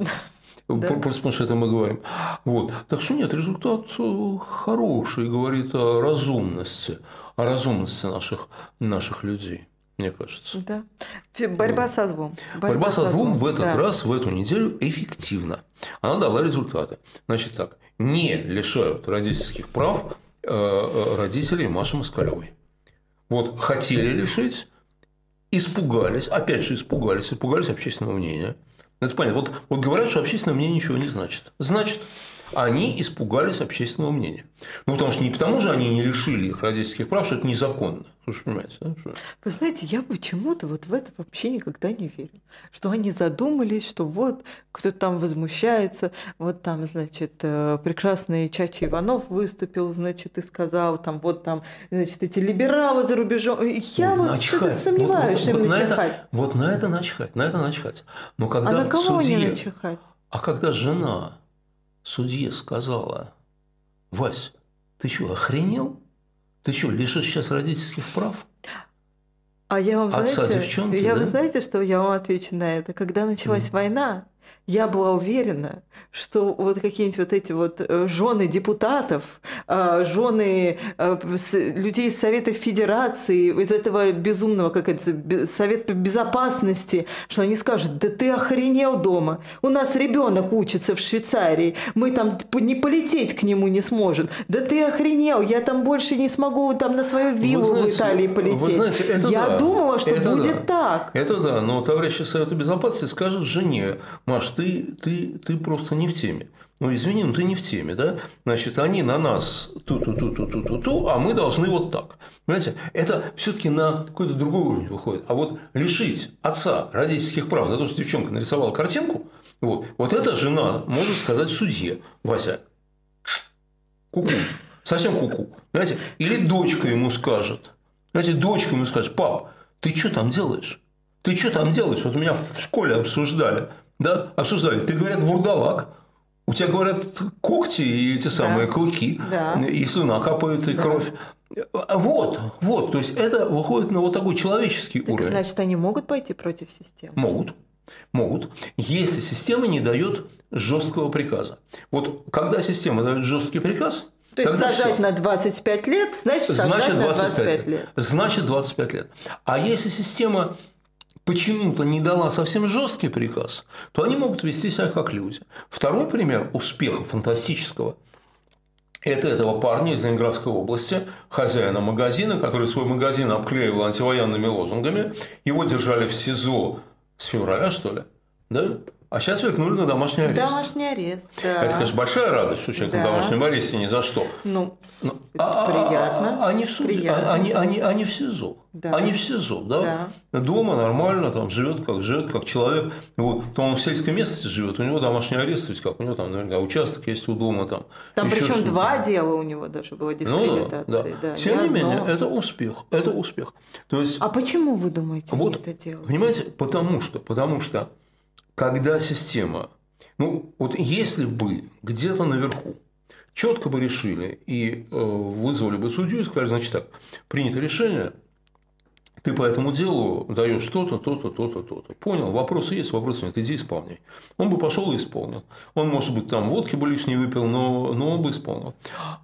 Да. Просто потому что это мы говорим. Вот. Так что нет, результат э, хороший, говорит о разумности, о разумности наших, наших людей, мне кажется. Да. Борьба со злом. Борьба, со злом в этот да. раз, в эту неделю эффективна. Она дала результаты. Значит так, не лишают родительских прав родителей Маши Москалевой. Вот хотели лишить, испугались, опять же испугались, испугались общественного мнения. Это понятно. Вот, вот говорят, что общественное мнение ничего не значит. Значит, они испугались общественного мнения. Ну, потому что не потому же они не лишили их родительских прав, что это незаконно. Вы же понимаете, да? что- Вы знаете, я почему-то вот в это вообще никогда не верю. Что они задумались, что вот кто-то там возмущается, вот там, значит, э, прекрасный Чача Иванов выступил, значит, и сказал, там, вот там, значит, эти либералы за рубежом. Я вот Начхать. что-то сомневаюсь, что вот, им на это, начихать. вот на это начхать, на это начхать. Но когда А на кого судье- не начихать? А когда жена судье сказала, Вась, ты что, охренел? Ты что, лишишь сейчас родительских прав? А я вам, Отца знаете, девчонки, я, да? вы знаете, что я вам отвечу на это? Когда началась Мгм. война, я была уверена, что вот какие-нибудь вот эти вот жены депутатов, жены людей из Совета Федерации, из этого безумного, как это, Совет по безопасности, что они скажут, да ты охренел дома, у нас ребенок учится в Швейцарии, мы там не полететь к нему не сможем, да ты охренел, я там больше не смогу там на свою виллу знаете, в Италии полететь. знаете, это я да. думала, что Это будет да. так. Это да, но товарищи Совета Безопасности скажут жене, Маш, ты, ты, ты просто не в теме. Ну, извини, но ты не в теме, да? Значит, они на нас ту-ту-ту-ту-ту-ту, а мы должны вот так. Понимаете, это все-таки на какой-то другой уровень выходит. А вот лишить отца родительских прав за то, что девчонка нарисовала картинку, вот, вот эта жена может сказать судье, Вася, куку, совсем куку, понимаете? Или дочка ему скажет, знаете, дочка ему скажет, пап, ты что там делаешь? Ты что там делаешь? Вот меня в школе обсуждали, да, обсуждали. Ты, говорят, вурдалак, у тебя, говорят, когти и эти самые клыки, Да. и слюна капает, и Да. кровь. Вот, вот, то есть это выходит на вот такой человеческий Так уровень. значит, они могут пойти против системы? Могут. Могут, если система не дает жесткого приказа. Вот когда система дает жесткий приказ, То есть сажать всё. на 25 лет, значит, сажать Значит, на 25 25 лет. лет. Значит, 25 лет. А если система почему-то не дала совсем жесткий приказ, то они могут вести себя как люди. Второй пример успеха фантастического это этого парня из Ленинградской области, хозяина магазина, который свой магазин обклеивал антивоенными лозунгами. Его держали в СИЗО с февраля, что ли? Да? А сейчас вернули на домашний арест. Домашний арест, да. Это, конечно, большая радость, что человек да. на домашнем аресте ни за что. Ну, ну а, приятно. А, они в суде, приятно. Они, они, они в СИЗО. Да. Они в СИЗО, да? да. Дома нормально, там живет как живет, как человек. Вот, то он в сельской местности живет, у него домашний арест, ведь как у него там, наверное, участок есть у дома там. Там причем два дела у него даже было дискредитации. Ну, да, да. Да. Тем не, не менее, это успех. Это успех. То есть, а почему вы думаете, вот, это делают? Понимаете, потому что, потому что когда система, ну вот если бы где-то наверху четко бы решили и э, вызвали бы судью и сказали, значит так, принято решение, ты по этому делу даешь то-то, то-то, то-то, то-то. Понял, вопросы есть, вопросы нет, иди исполняй. Он бы пошел и исполнил. Он, может быть, там водки бы лишней выпил, но, но он бы исполнил.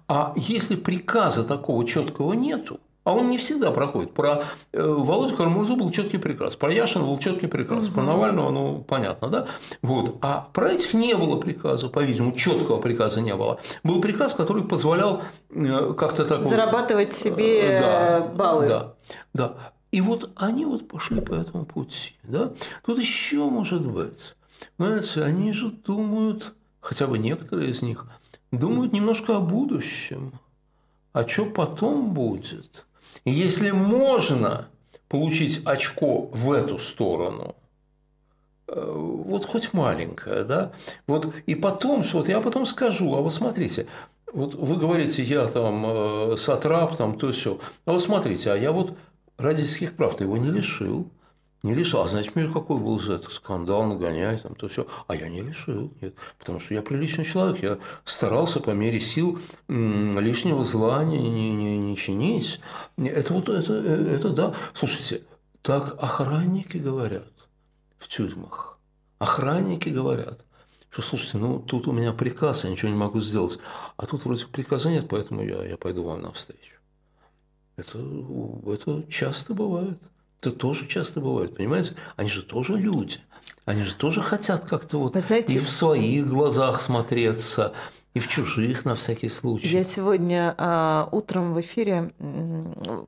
А если приказа такого четкого нету, а он не всегда проходит. Про э, Володю Кармурзу был четкий приказ, про Яшина был четкий приказ, угу. про Навального, ну, понятно, да? Вот. А про этих не было приказа, по-видимому, четкого приказа не было. Был приказ, который позволял э, как-то так Зарабатывать вот, себе э, да, баллы. Да, да. И вот они вот пошли по этому пути, да? Тут еще может быть, знаете, они же думают, хотя бы некоторые из них, думают немножко о будущем. А что потом будет? Если можно получить очко в эту сторону, э, вот хоть маленькое, да, вот и потом, что вот я потом скажу, а вот смотрите, вот вы говорите, я там э, сатрап, там то все, а вот смотрите, а я вот родительских прав-то его не лишил, не лишил. А знаете, мне какой был за это скандал, нагоняй, там, то все. А я не лишил, нет. Потому что я приличный человек. Я старался по мере сил лишнего зла не, не, не, не чинить. Это вот, это, это да. Слушайте, так охранники говорят в тюрьмах. Охранники говорят, что, слушайте, ну, тут у меня приказ, я ничего не могу сделать. А тут вроде приказа нет, поэтому я, я пойду вам навстречу. Это, это часто бывает. Это тоже часто бывает, понимаете? Они же тоже люди. Они же тоже хотят как-то вот знаете, и в своих глазах смотреться, и в чужих на всякий случай. Я сегодня а, утром в эфире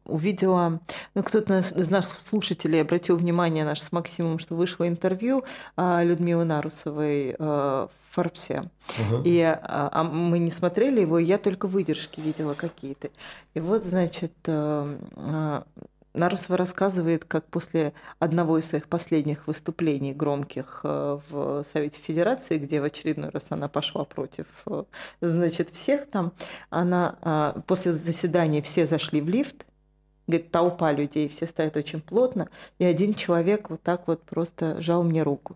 увидела, ну кто-то из наших слушателей обратил внимание наш с Максимом, что вышло интервью а, Людмилы Нарусовой а, в Форбсе. Угу. И а, а мы не смотрели его, я только выдержки видела какие-то. И вот, значит, а, а Нарусова рассказывает, как после одного из своих последних выступлений громких э, в Совете Федерации, где в очередной раз она пошла против, э, значит, всех там, она а, после заседания все зашли в лифт, говорит, толпа людей, все стоят очень плотно, и один человек вот так вот просто жал мне руку.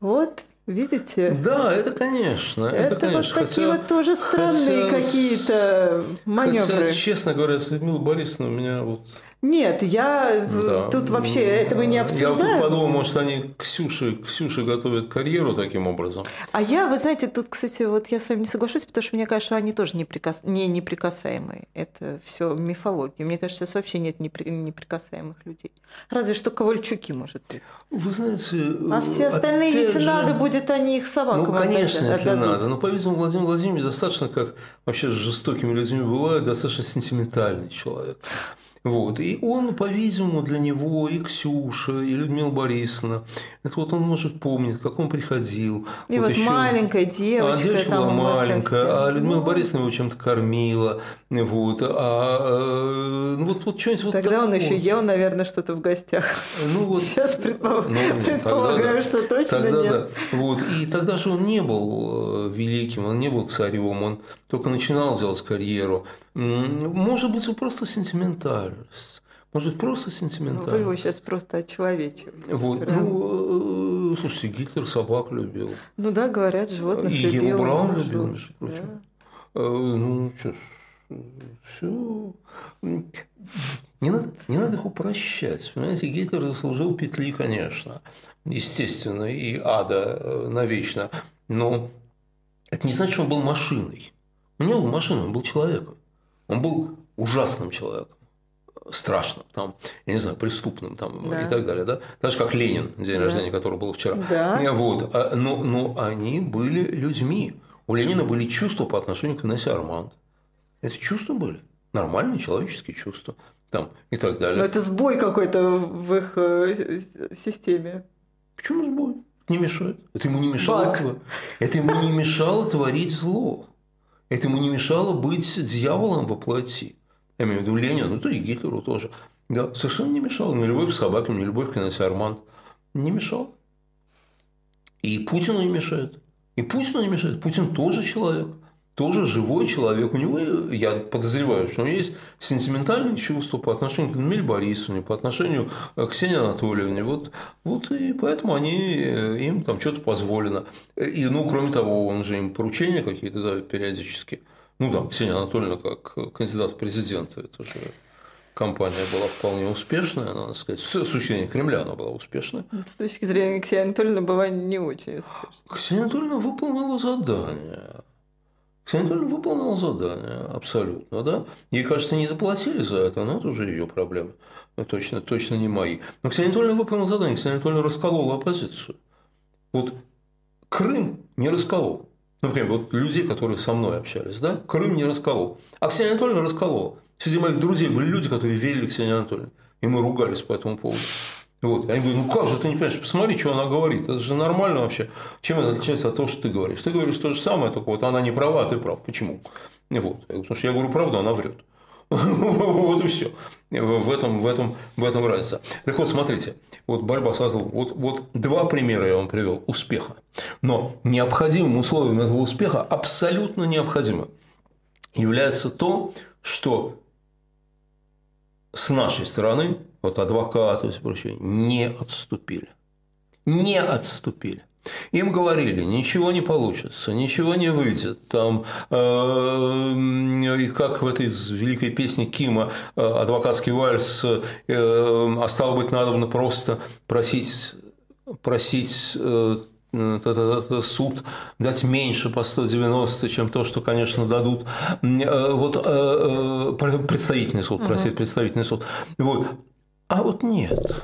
Вот Видите? Да, это конечно. Это, это конечно. вот такие хотя, вот тоже странные хотя, какие-то маневры. Хотя, честно говоря, с Людмилой Борисовной у меня вот нет, я да. тут вообще этого не обсуждаю. Я тут подумал, может, они Ксюше, Ксюше готовят карьеру таким образом. А я, вы знаете, тут, кстати, вот я с вами не соглашусь, потому что мне кажется, что они тоже неприкас... не неприкасаемые. Это все мифология. Мне кажется, сейчас вообще нет непри... неприкасаемых людей. Разве что Ковальчуки, может быть. Вы знаете... А все остальные, если же... надо будет, они их собакам Ну, конечно, отдадут. если надо. Но, по-видимому, Владимир Владимирович достаточно, как вообще с жестокими людьми бывает, достаточно сентиментальный человек. Вот. И он, по-видимому, для него и Ксюша, и Людмила Борисовна, это вот он, может, помнит, как он приходил. И вот, вот еще... маленькая девочка. А девочка была маленькая, а Людмила ну... Борисовна его чем-то кормила. Вот. А, э, ну, вот, вот что-нибудь Тогда вот он такое. еще ел, наверное, что-то в гостях. Ну, вот, <laughs> Сейчас предпол... ну, предполагаю, тогда, что точно тогда, нет. Да. Вот. И тогда же он не был э, великим, он не был царем, он только начинал делать карьеру. Может быть, он просто сентиментальность. Может быть, просто сентиментальность. Вы его сейчас просто очеловечиваете. Вот. Прям. Ну, э, слушайте, Гитлер собак любил. Ну да, говорят, животных И любил. И его Браун любил, между прочим. Да. Ну, что ж, все. Не надо, не надо их упрощать. Понимаете, Гитлер заслужил петли, конечно, естественно, и ада э, навечно. Но это не значит, что он был машиной. Он не был машиной, он был человеком. Он был ужасным человеком страшным, там, я не знаю, преступным там, да. и так далее, да? Так же, как Ленин, день да. рождения которого был вчера. Да. Вот. А, но, но они были людьми. У Ленина были чувства по отношению к Инессе Арманд. Это чувства были. Нормальные человеческие чувства. Там, и так далее. Но это сбой какой-то в их э, системе. Почему сбой? Не мешает. Это ему не мешало. Баг. Это ему не мешало творить зло. Это ему не мешало быть дьяволом во плоти. Я имею в виду Ленину, ну то и Гитлеру тоже. Да, совершенно не мешало. Не любовь к собакам, не любовь к Инессе Арманд. Не мешало. И Путину не мешает. И Путину не мешает. Путин тоже человек. Тоже живой человек. У него, я подозреваю, что у него есть сентиментальные чувства по отношению к Людмиле Борисовне, по отношению к Ксении Анатольевне. Вот, вот и поэтому они, им там что-то позволено. И, ну, кроме того, он же им поручения какие-то дает периодически. Ну, да, Ксения Анатольевна как кандидат в президенты, это же компания была вполне успешная, надо сказать. С точки зрения Кремля она была успешная. С точки зрения Ксении Анатольевны была не очень успешная. Ксения Анатольевна выполнила задание. Анатольевна выполнила задание, абсолютно, да. Ей, кажется, не заплатили за это, но это уже ее проблемы. Точно, точно не мои. Но Ксения Анатольевна выполнила задание, Ксения Анатольевна расколола оппозицию. Вот Крым не расколол. Например, вот людей, которые со мной общались, да, Крым не расколол. А Ксения Анатольевна расколола. Среди моих друзей были люди, которые верили Ксении Анатольевне. И мы ругались по этому поводу. Вот. Они говорят, ну как же ты не понимаешь, посмотри, что она говорит. Это же нормально вообще. Чем это отличается от того, что ты говоришь? Ты говоришь то же самое, только вот она не права, а ты прав. Почему? Вот. Потому что я говорю правду, она врет. <laughs> Вот и все. В этом, в, этом, в этом разница. Так вот, смотрите, вот борьба со злом. Вот, вот два примера я вам привел успеха. Но необходимым условием этого успеха, абсолютно необходимым, является то, что с нашей стороны, вот адвокаты и прочее, не отступили. Не отступили. Им говорили, ничего не получится, ничего не выйдет. Там, э, и как в этой великой песне Кима э, адвокатский вальс, э, а стало быть, надо просто просить, просить э, суд дать меньше по 190, чем то, что, конечно, дадут. Э, вот э, э, представительный суд, простите, представительный суд. Вот. А вот нет.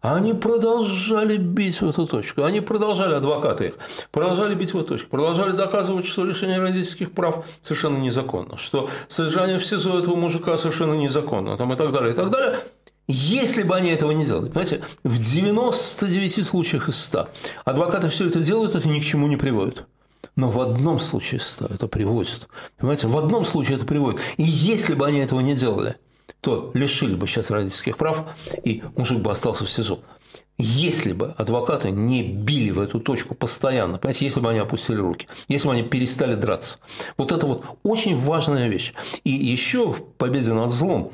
Они продолжали бить в эту точку. Они продолжали, адвокаты их, продолжали бить в эту точку. Продолжали доказывать, что лишение родительских прав совершенно незаконно. Что содержание в СИЗО этого мужика совершенно незаконно. Там, и так далее, и так далее. Если бы они этого не сделали, понимаете, в 99 случаях из 100 адвокаты все это делают, это ни к чему не приводит. Но в одном случае из 100 это приводит. Понимаете, в одном случае это приводит. И если бы они этого не делали, то лишили бы сейчас родительских прав, и мужик бы остался в СИЗО. Если бы адвокаты не били в эту точку постоянно, понимаете, если бы они опустили руки, если бы они перестали драться. Вот это вот очень важная вещь. И еще в победе над злом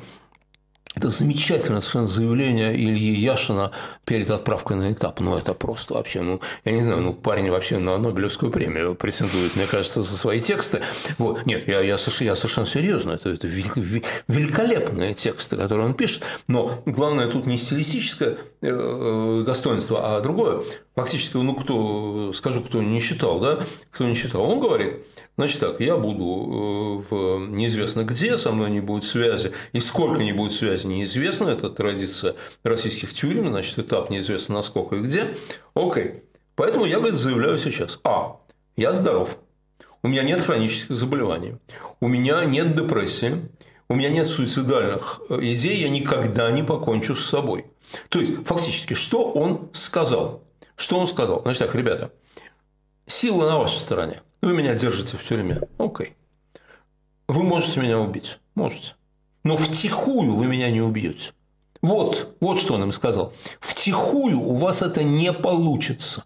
это замечательное совершенно заявление Ильи Яшина перед отправкой на этап. Ну, это просто вообще, ну, я не знаю, ну, парень вообще на Нобелевскую премию претендует, мне кажется, за свои тексты. Вот. Нет, я, я, я совершенно серьезно. Это, это великолепные тексты, которые он пишет. Но главное тут не стилистическое э, э, достоинство, а другое. Фактически, ну, кто, скажу, кто не читал, да, кто не читал, он говорит, Значит так, я буду э, в неизвестно где, со мной не будет связи, и сколько не будет связи, неизвестно, это традиция российских тюрем, значит, этап неизвестно насколько и где. Окей. Поэтому я, говорит, заявляю сейчас. А. Я здоров. У меня нет хронических заболеваний. У меня нет депрессии. У меня нет суицидальных э, идей. Я никогда не покончу с собой. То есть, фактически, что он сказал? Что он сказал? Значит так, ребята, сила на вашей стороне – вы меня держите в тюрьме. Окей. Вы можете меня убить. Можете. Но втихую вы меня не убьете. Вот, вот что он им сказал. Втихую у вас это не получится.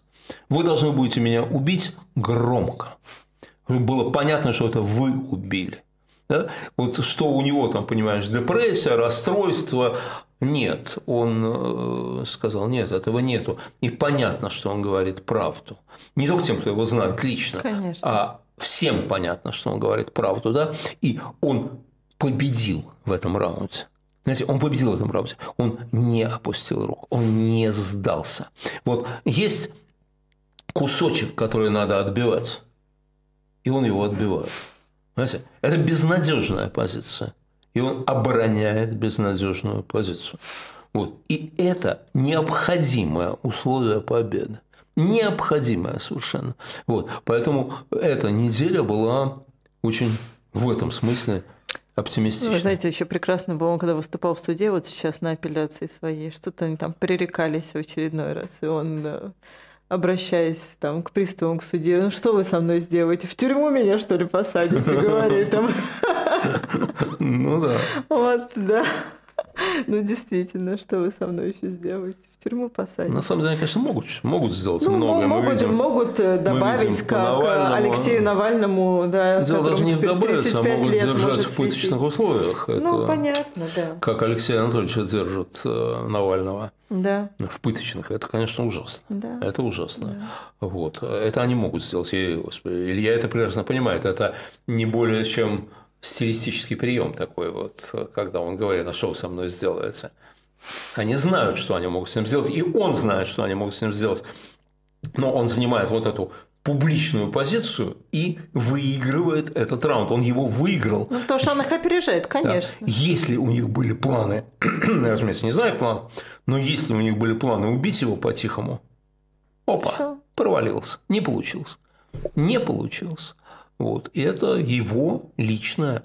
Вы должны будете меня убить громко. Было понятно, что это вы убили. Да? Вот что у него там, понимаешь, депрессия, расстройство. Нет, он э, сказал, нет, этого нету. И понятно, что он говорит правду. Не только тем, кто его знает лично, Конечно. а всем понятно, что он говорит правду. Да? И он победил в этом раунде. Знаете, он победил в этом раунде. Он не опустил рук, он не сдался. Вот есть кусочек, который надо отбивать, и он его отбивает. Понимаете? Это безнадежная позиция. И он обороняет безнадежную позицию. Вот. И это необходимое условие победы. необходимая совершенно. Вот. Поэтому эта неделя была очень в этом смысле оптимистично. Вы знаете, еще прекрасно было, он когда выступал в суде, вот сейчас на апелляции своей, что-то они там пререкались в очередной раз, и он обращаясь там к приставам, к суде, ну что вы со мной сделаете? В тюрьму меня, что ли, посадите? Говорит там. <laughs> Ну да. Вот, да. <laughs> Ну, действительно, что вы со мной еще сделаете? В тюрьму посадите. На самом деле, конечно, могут, могут сделать ну, многое. Могут, видим, могут э, добавить, как э, Навальному, Алексею Навальному, да, Дело даже не добавиться, а могут лет держать в пыточных условиях. Ну, Это понятно, да. Как Алексей Анатольевич держит э, Навального. Да. В пыточных. Это, конечно, ужасно. Да. Это ужасно. Да. Вот. Это они могут сделать. И, господи, Илья это прекрасно понимает. Это не более чем стилистический прием такой вот, когда он говорит, а что вы со мной сделаете? Они знают, что они могут с ним сделать, и он знает, что они могут с ним сделать. Но он занимает вот эту публичную позицию и выигрывает этот раунд. Он его выиграл. Ну, потому что он их опережает, конечно. Да. Если у них были планы, <clears throat> я, разумеется, не знаю их планов, но если у них были планы убить его по-тихому, опа, Всё. провалился, не получилось. Не получилось. Вот. И это его личная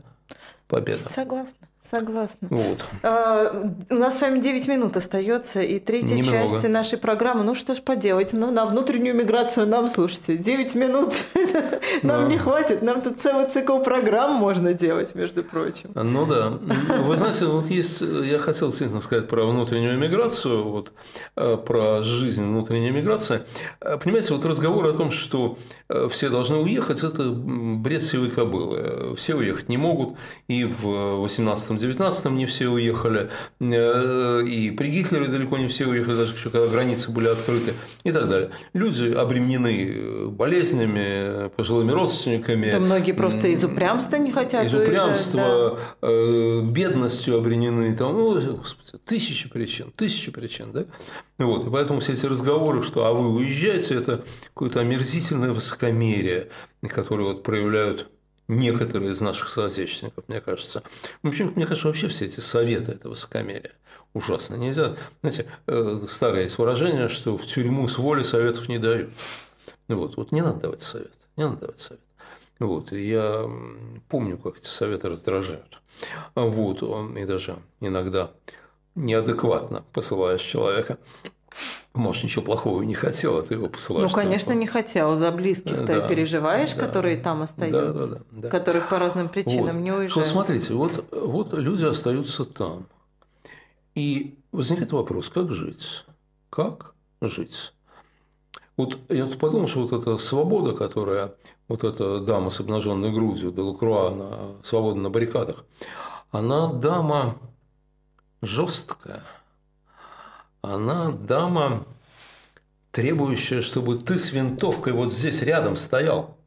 победа. Согласна. Согласна. Вот. А, у нас с вами 9 минут остается, и третья Немного. часть нашей программы. Ну что ж поделать, ну на внутреннюю миграцию нам, слушайте, 9 минут <laughs> нам не хватит, нам тут целый цикл программ можно делать, между прочим. Ну да. Вы знаете, вот есть, я хотел действительно сказать про внутреннюю миграцию, вот, э, про жизнь внутренней миграции. Э, понимаете, вот разговор о том, что э, все должны уехать, это бред сивой кобылы. Все уехать не могут, и в 18 19 не все уехали, э, и при Гитлере далеко не все уехали, даже еще когда границы были открыты и так далее. Люди обременены э, болезнями, пожилыми родственниками. Да многие просто из упрямства не хотят Из упрямства, да. Э, бедностью обременены. Там, ну, господи, тысячи причин, тысячи причин. Да? Вот, и поэтому все эти разговоры, что «а вы уезжаете», это какое-то омерзительное высокомерие, которое вот проявляют некоторые из наших соотечественников, мне кажется. В общем, мне кажется, вообще все эти советы – это высокомерие. Ужасно. Нельзя. Знаете, э, старое есть выражение, что в тюрьму с воли советов не дают. Вот, вот не надо давать совет. Не надо давать совет. Вот, и я помню, как эти советы раздражают. Вот, и даже иногда неадекватно посылаешь человека может, ничего плохого не хотел, а ты его посылаешь. Ну, конечно, не хотел. За близких ты да, переживаешь, да, которые там остаются, да, да, да, которые по разным причинам вот. не уезжают. Вот смотрите, вот, вот люди остаются там. И возникает вопрос, как жить? Как жить? Вот я подумал, что вот эта свобода, которая вот эта дама с обнаженной грудью, Делакруа, она свобода на баррикадах, она дама жесткая – она дама, требующая, чтобы ты с винтовкой вот здесь рядом стоял.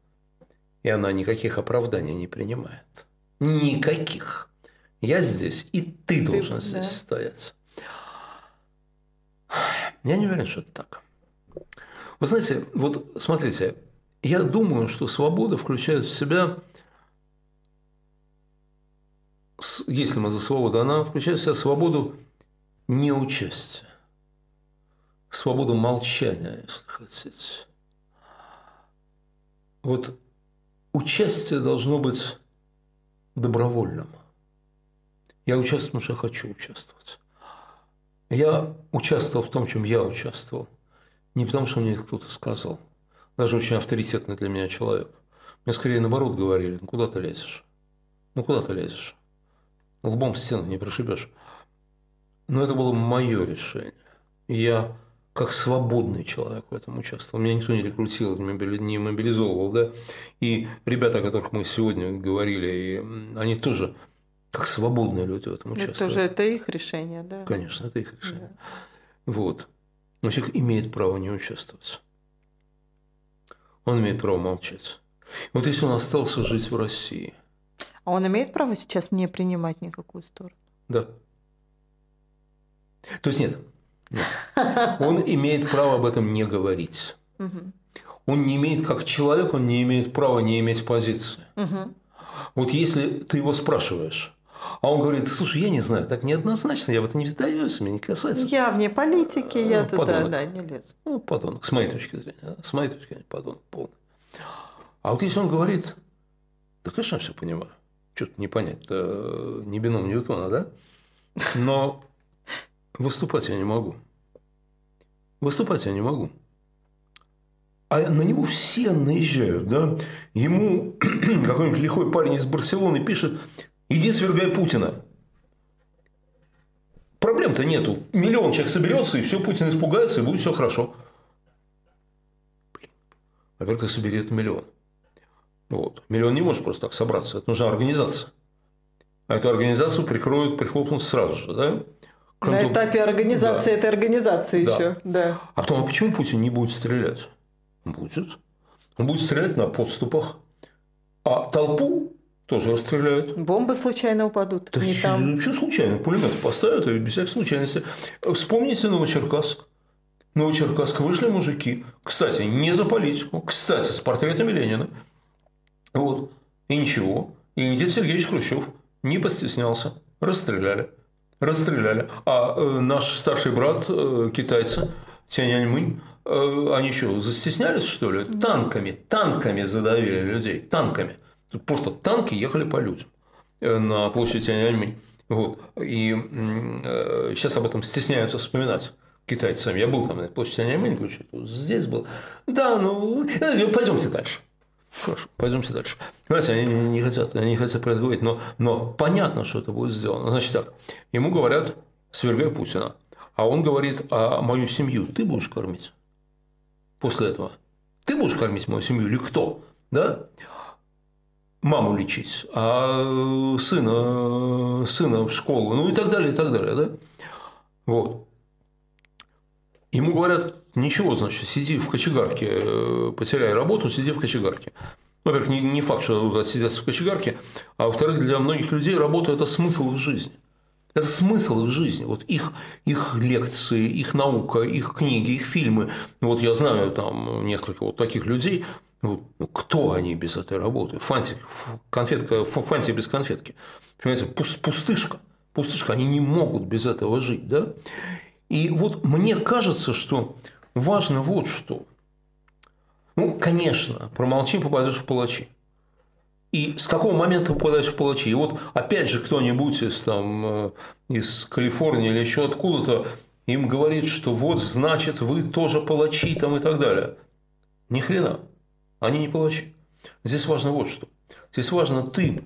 И она никаких оправданий не принимает. Никаких. Я здесь, и ты, ты должен здесь да. стоять. Я не уверен, что это так. Вы знаете, вот смотрите, я думаю, что свобода включает в себя, если мы за свободу, она включает в себя свободу неучастия свободу молчания, если хотите. Вот участие должно быть добровольным. Я участвую, потому что хочу участвовать. Я участвовал в том, чем я участвовал. Не потому, что мне кто-то сказал. Даже очень авторитетный для меня человек. Мне скорее наоборот говорили, ну куда ты лезешь? Ну куда ты лезешь? Лбом стену не прошибешь. Но это было мое решение. И я как свободный человек в этом участвовал. Меня никто не рекрутировал, не мобилизовывал, да. И ребята, о которых мы сегодня говорили, они тоже как свободные люди в этом участвуют. Это тоже это их решение, да? Конечно, это их решение. Да. Вот. Но человек имеет право не участвовать. Он имеет право молчать. Вот если он остался жить в России. А он имеет право сейчас не принимать никакую сторону? Да. То есть нет, он имеет право об этом не говорить. Он не имеет, как человек, он не имеет права не иметь позиции. Вот если ты его спрашиваешь, А он говорит, слушай, я не знаю, так неоднозначно, я в это не вдаюсь, меня не касается. Я вне политики, я ну, туда, подонок. да, не лезу. Ну, подонок, с моей точки зрения. С моей точки зрения, подонок полный. А вот если он говорит, да, конечно, я все понимаю. Что-то не понять, это не бином Ньютона, да? Но выступать я не могу. Выступать я не могу. А на него все наезжают, да? Ему <clears throat> какой-нибудь лихой парень из Барселоны пишет, иди свергай Путина. Проблем-то нету. Миллион человек соберется, и все, Путин испугается, и будет все хорошо. Во-первых, это миллион. Вот. Миллион не может просто так собраться. Это нужна организация. А эту организацию прикроют, прихлопнут сразу же, да? Кроме На этапе организации да. этой организации да. еще, да. А потом, а почему Путин не будет стрелять? Будет. Он будет стрелять на подступах. А толпу тоже расстреляют. Бомбы случайно упадут. Да не там. Что случайно? Пулемет поставят, и без всякой случайности. Вспомните Новочеркасск. Новочеркасск вышли мужики. Кстати, не за политику. Кстати, с портретами Ленина. Вот. И ничего. И Никита Сергеевич Хрущев не постеснялся. Расстреляли. Расстреляли. А э, наш старший брат, э, китайцы, Тяньаньмынь, э, они что, застеснялись, что ли? Танками, танками задавили людей. Танками. Тут просто танки ехали по людям э, на площади Тяньаньмынь. Вот. И э, сейчас об этом стесняются вспоминать китайцы Я был там на площади Тяньаньмынь, здесь был. Да, ну, э, пойдемте дальше. Хорошо, пойдемте дальше. Понимаете, они не хотят, они не хотят про это говорить, но, но понятно, что это будет сделано. Значит так, ему говорят, свергай Путина, а он говорит, а мою семью ты будешь кормить после этого? Ты будешь кормить мою семью или кто? Да? Маму лечить, а сына, сына в школу, ну и так далее, и так далее, да? Вот. Ему говорят, ничего, значит, сиди в кочегарке, э, потеряй работу, сиди в кочегарке. Во-первых, не, не факт, что будут сидеть в кочегарке, а во-вторых, для многих людей работа – это смысл их жизни. Это смысл их жизни. Вот их, их лекции, их наука, их книги, их фильмы. Вот я знаю там несколько вот таких людей. Ну, кто они без этой работы? Фантик, конфетка, фантик без конфетки. Понимаете, пустышка. Пустышка. Они не могут без этого жить. Да? И вот мне кажется, что важно вот что. Ну, конечно, промолчи, попадешь в палачи. И с какого момента попадаешь в палачи? И вот опять же кто-нибудь из, там, э, из Калифорнии или еще откуда-то им говорит, что вот значит вы тоже палачи там и так далее. Ни хрена. Они не палачи. Здесь важно вот что. Здесь важно ты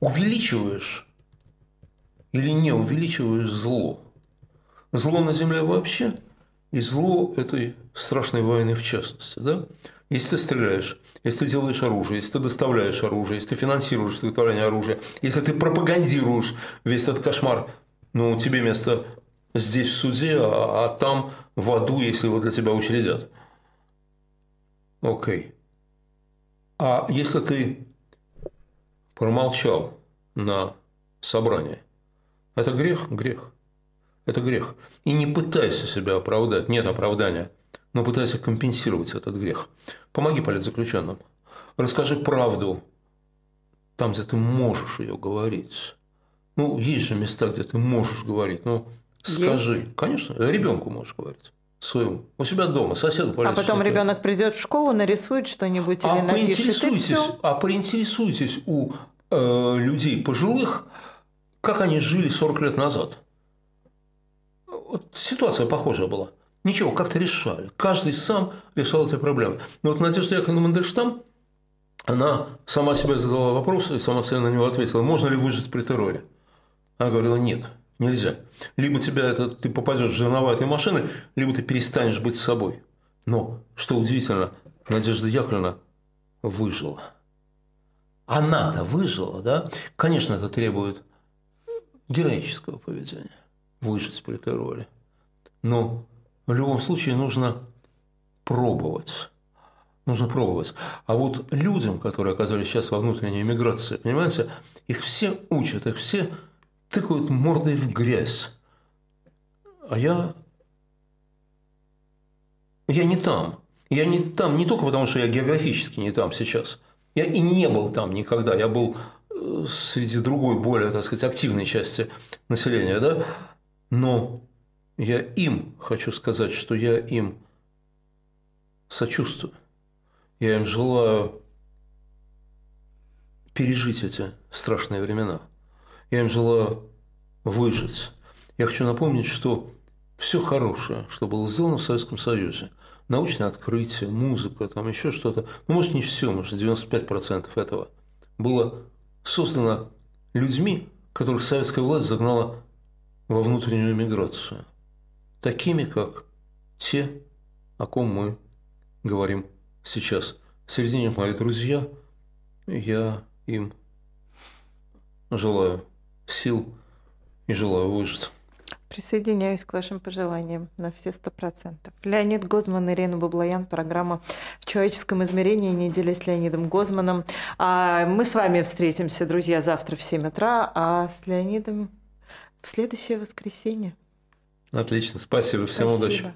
увеличиваешь или не увеличиваешь зло. Зло на земле вообще и зло этой страшной войны в частности. Да? Если ты стреляешь, если ты делаешь оружие, если ты доставляешь оружие, если ты финансируешь изготовление оружия, если ты пропагандируешь весь этот кошмар, ну, тебе место здесь в суде, а, а там в аду, если его для тебя учредят. Окей. А если ты промолчал на собрании, это грех? Грех. Это грех. И не пытайся себя оправдать. Нет оправдания. Но пытайся компенсировать этот грех. Помоги политзаключенным. Расскажи правду там, где ты можешь ее говорить. Ну, есть же места, где ты можешь говорить. Ну, скажи. Есть. Конечно, ребенку можешь говорить своему. У себя дома, соседу А потом ребенок придет в школу, нарисует что-нибудь а или напишет, и все. А поинтересуйтесь у э, людей пожилых, как они жили 40 лет назад. Вот ситуация похожая была. Ничего, как-то решали. Каждый сам решал эти проблемы. Но вот Надежда Яковлевна Мандельштам, она сама себе задала вопрос и сама себе на него ответила, можно ли выжить при терроре. Она говорила, нет, нельзя. Либо тебя это, ты попадешь в жерноватые машины, либо ты перестанешь быть собой. Но, что удивительно, Надежда Яковлевна выжила. Она-то выжила, да? Конечно, это требует героического поведения выжить при терроре. Но в любом случае нужно пробовать. Нужно пробовать. А вот людям, которые оказались сейчас во внутренней эмиграции, понимаете, их все учат, их все тыкают мордой в грязь. А я... Я не там. Я не там не только потому, что я географически не там сейчас. Я и не был там никогда. Я был э, среди другой, более, так сказать, активной части населения, да, но я им хочу сказать, что я им сочувствую. Я им желаю пережить эти страшные времена. Я им желаю выжить. Я хочу напомнить, что все хорошее, что было сделано в Советском Союзе, научное открытие, музыка, там еще что-то, ну, может, не все, может, 95% этого было создано людьми, которых советская власть загнала во внутреннюю миграцию. Такими, как те, о ком мы говорим сейчас. Среди них мои друзья, я им желаю сил и желаю выжить. Присоединяюсь к вашим пожеланиям на все сто процентов. Леонид Гозман, Ирина Баблоян, программа «В человеческом измерении. Неделя с Леонидом Гозманом». А мы с вами встретимся, друзья, завтра в 7 утра, а с Леонидом в следующее воскресенье. Отлично, спасибо, всем спасибо. удачи.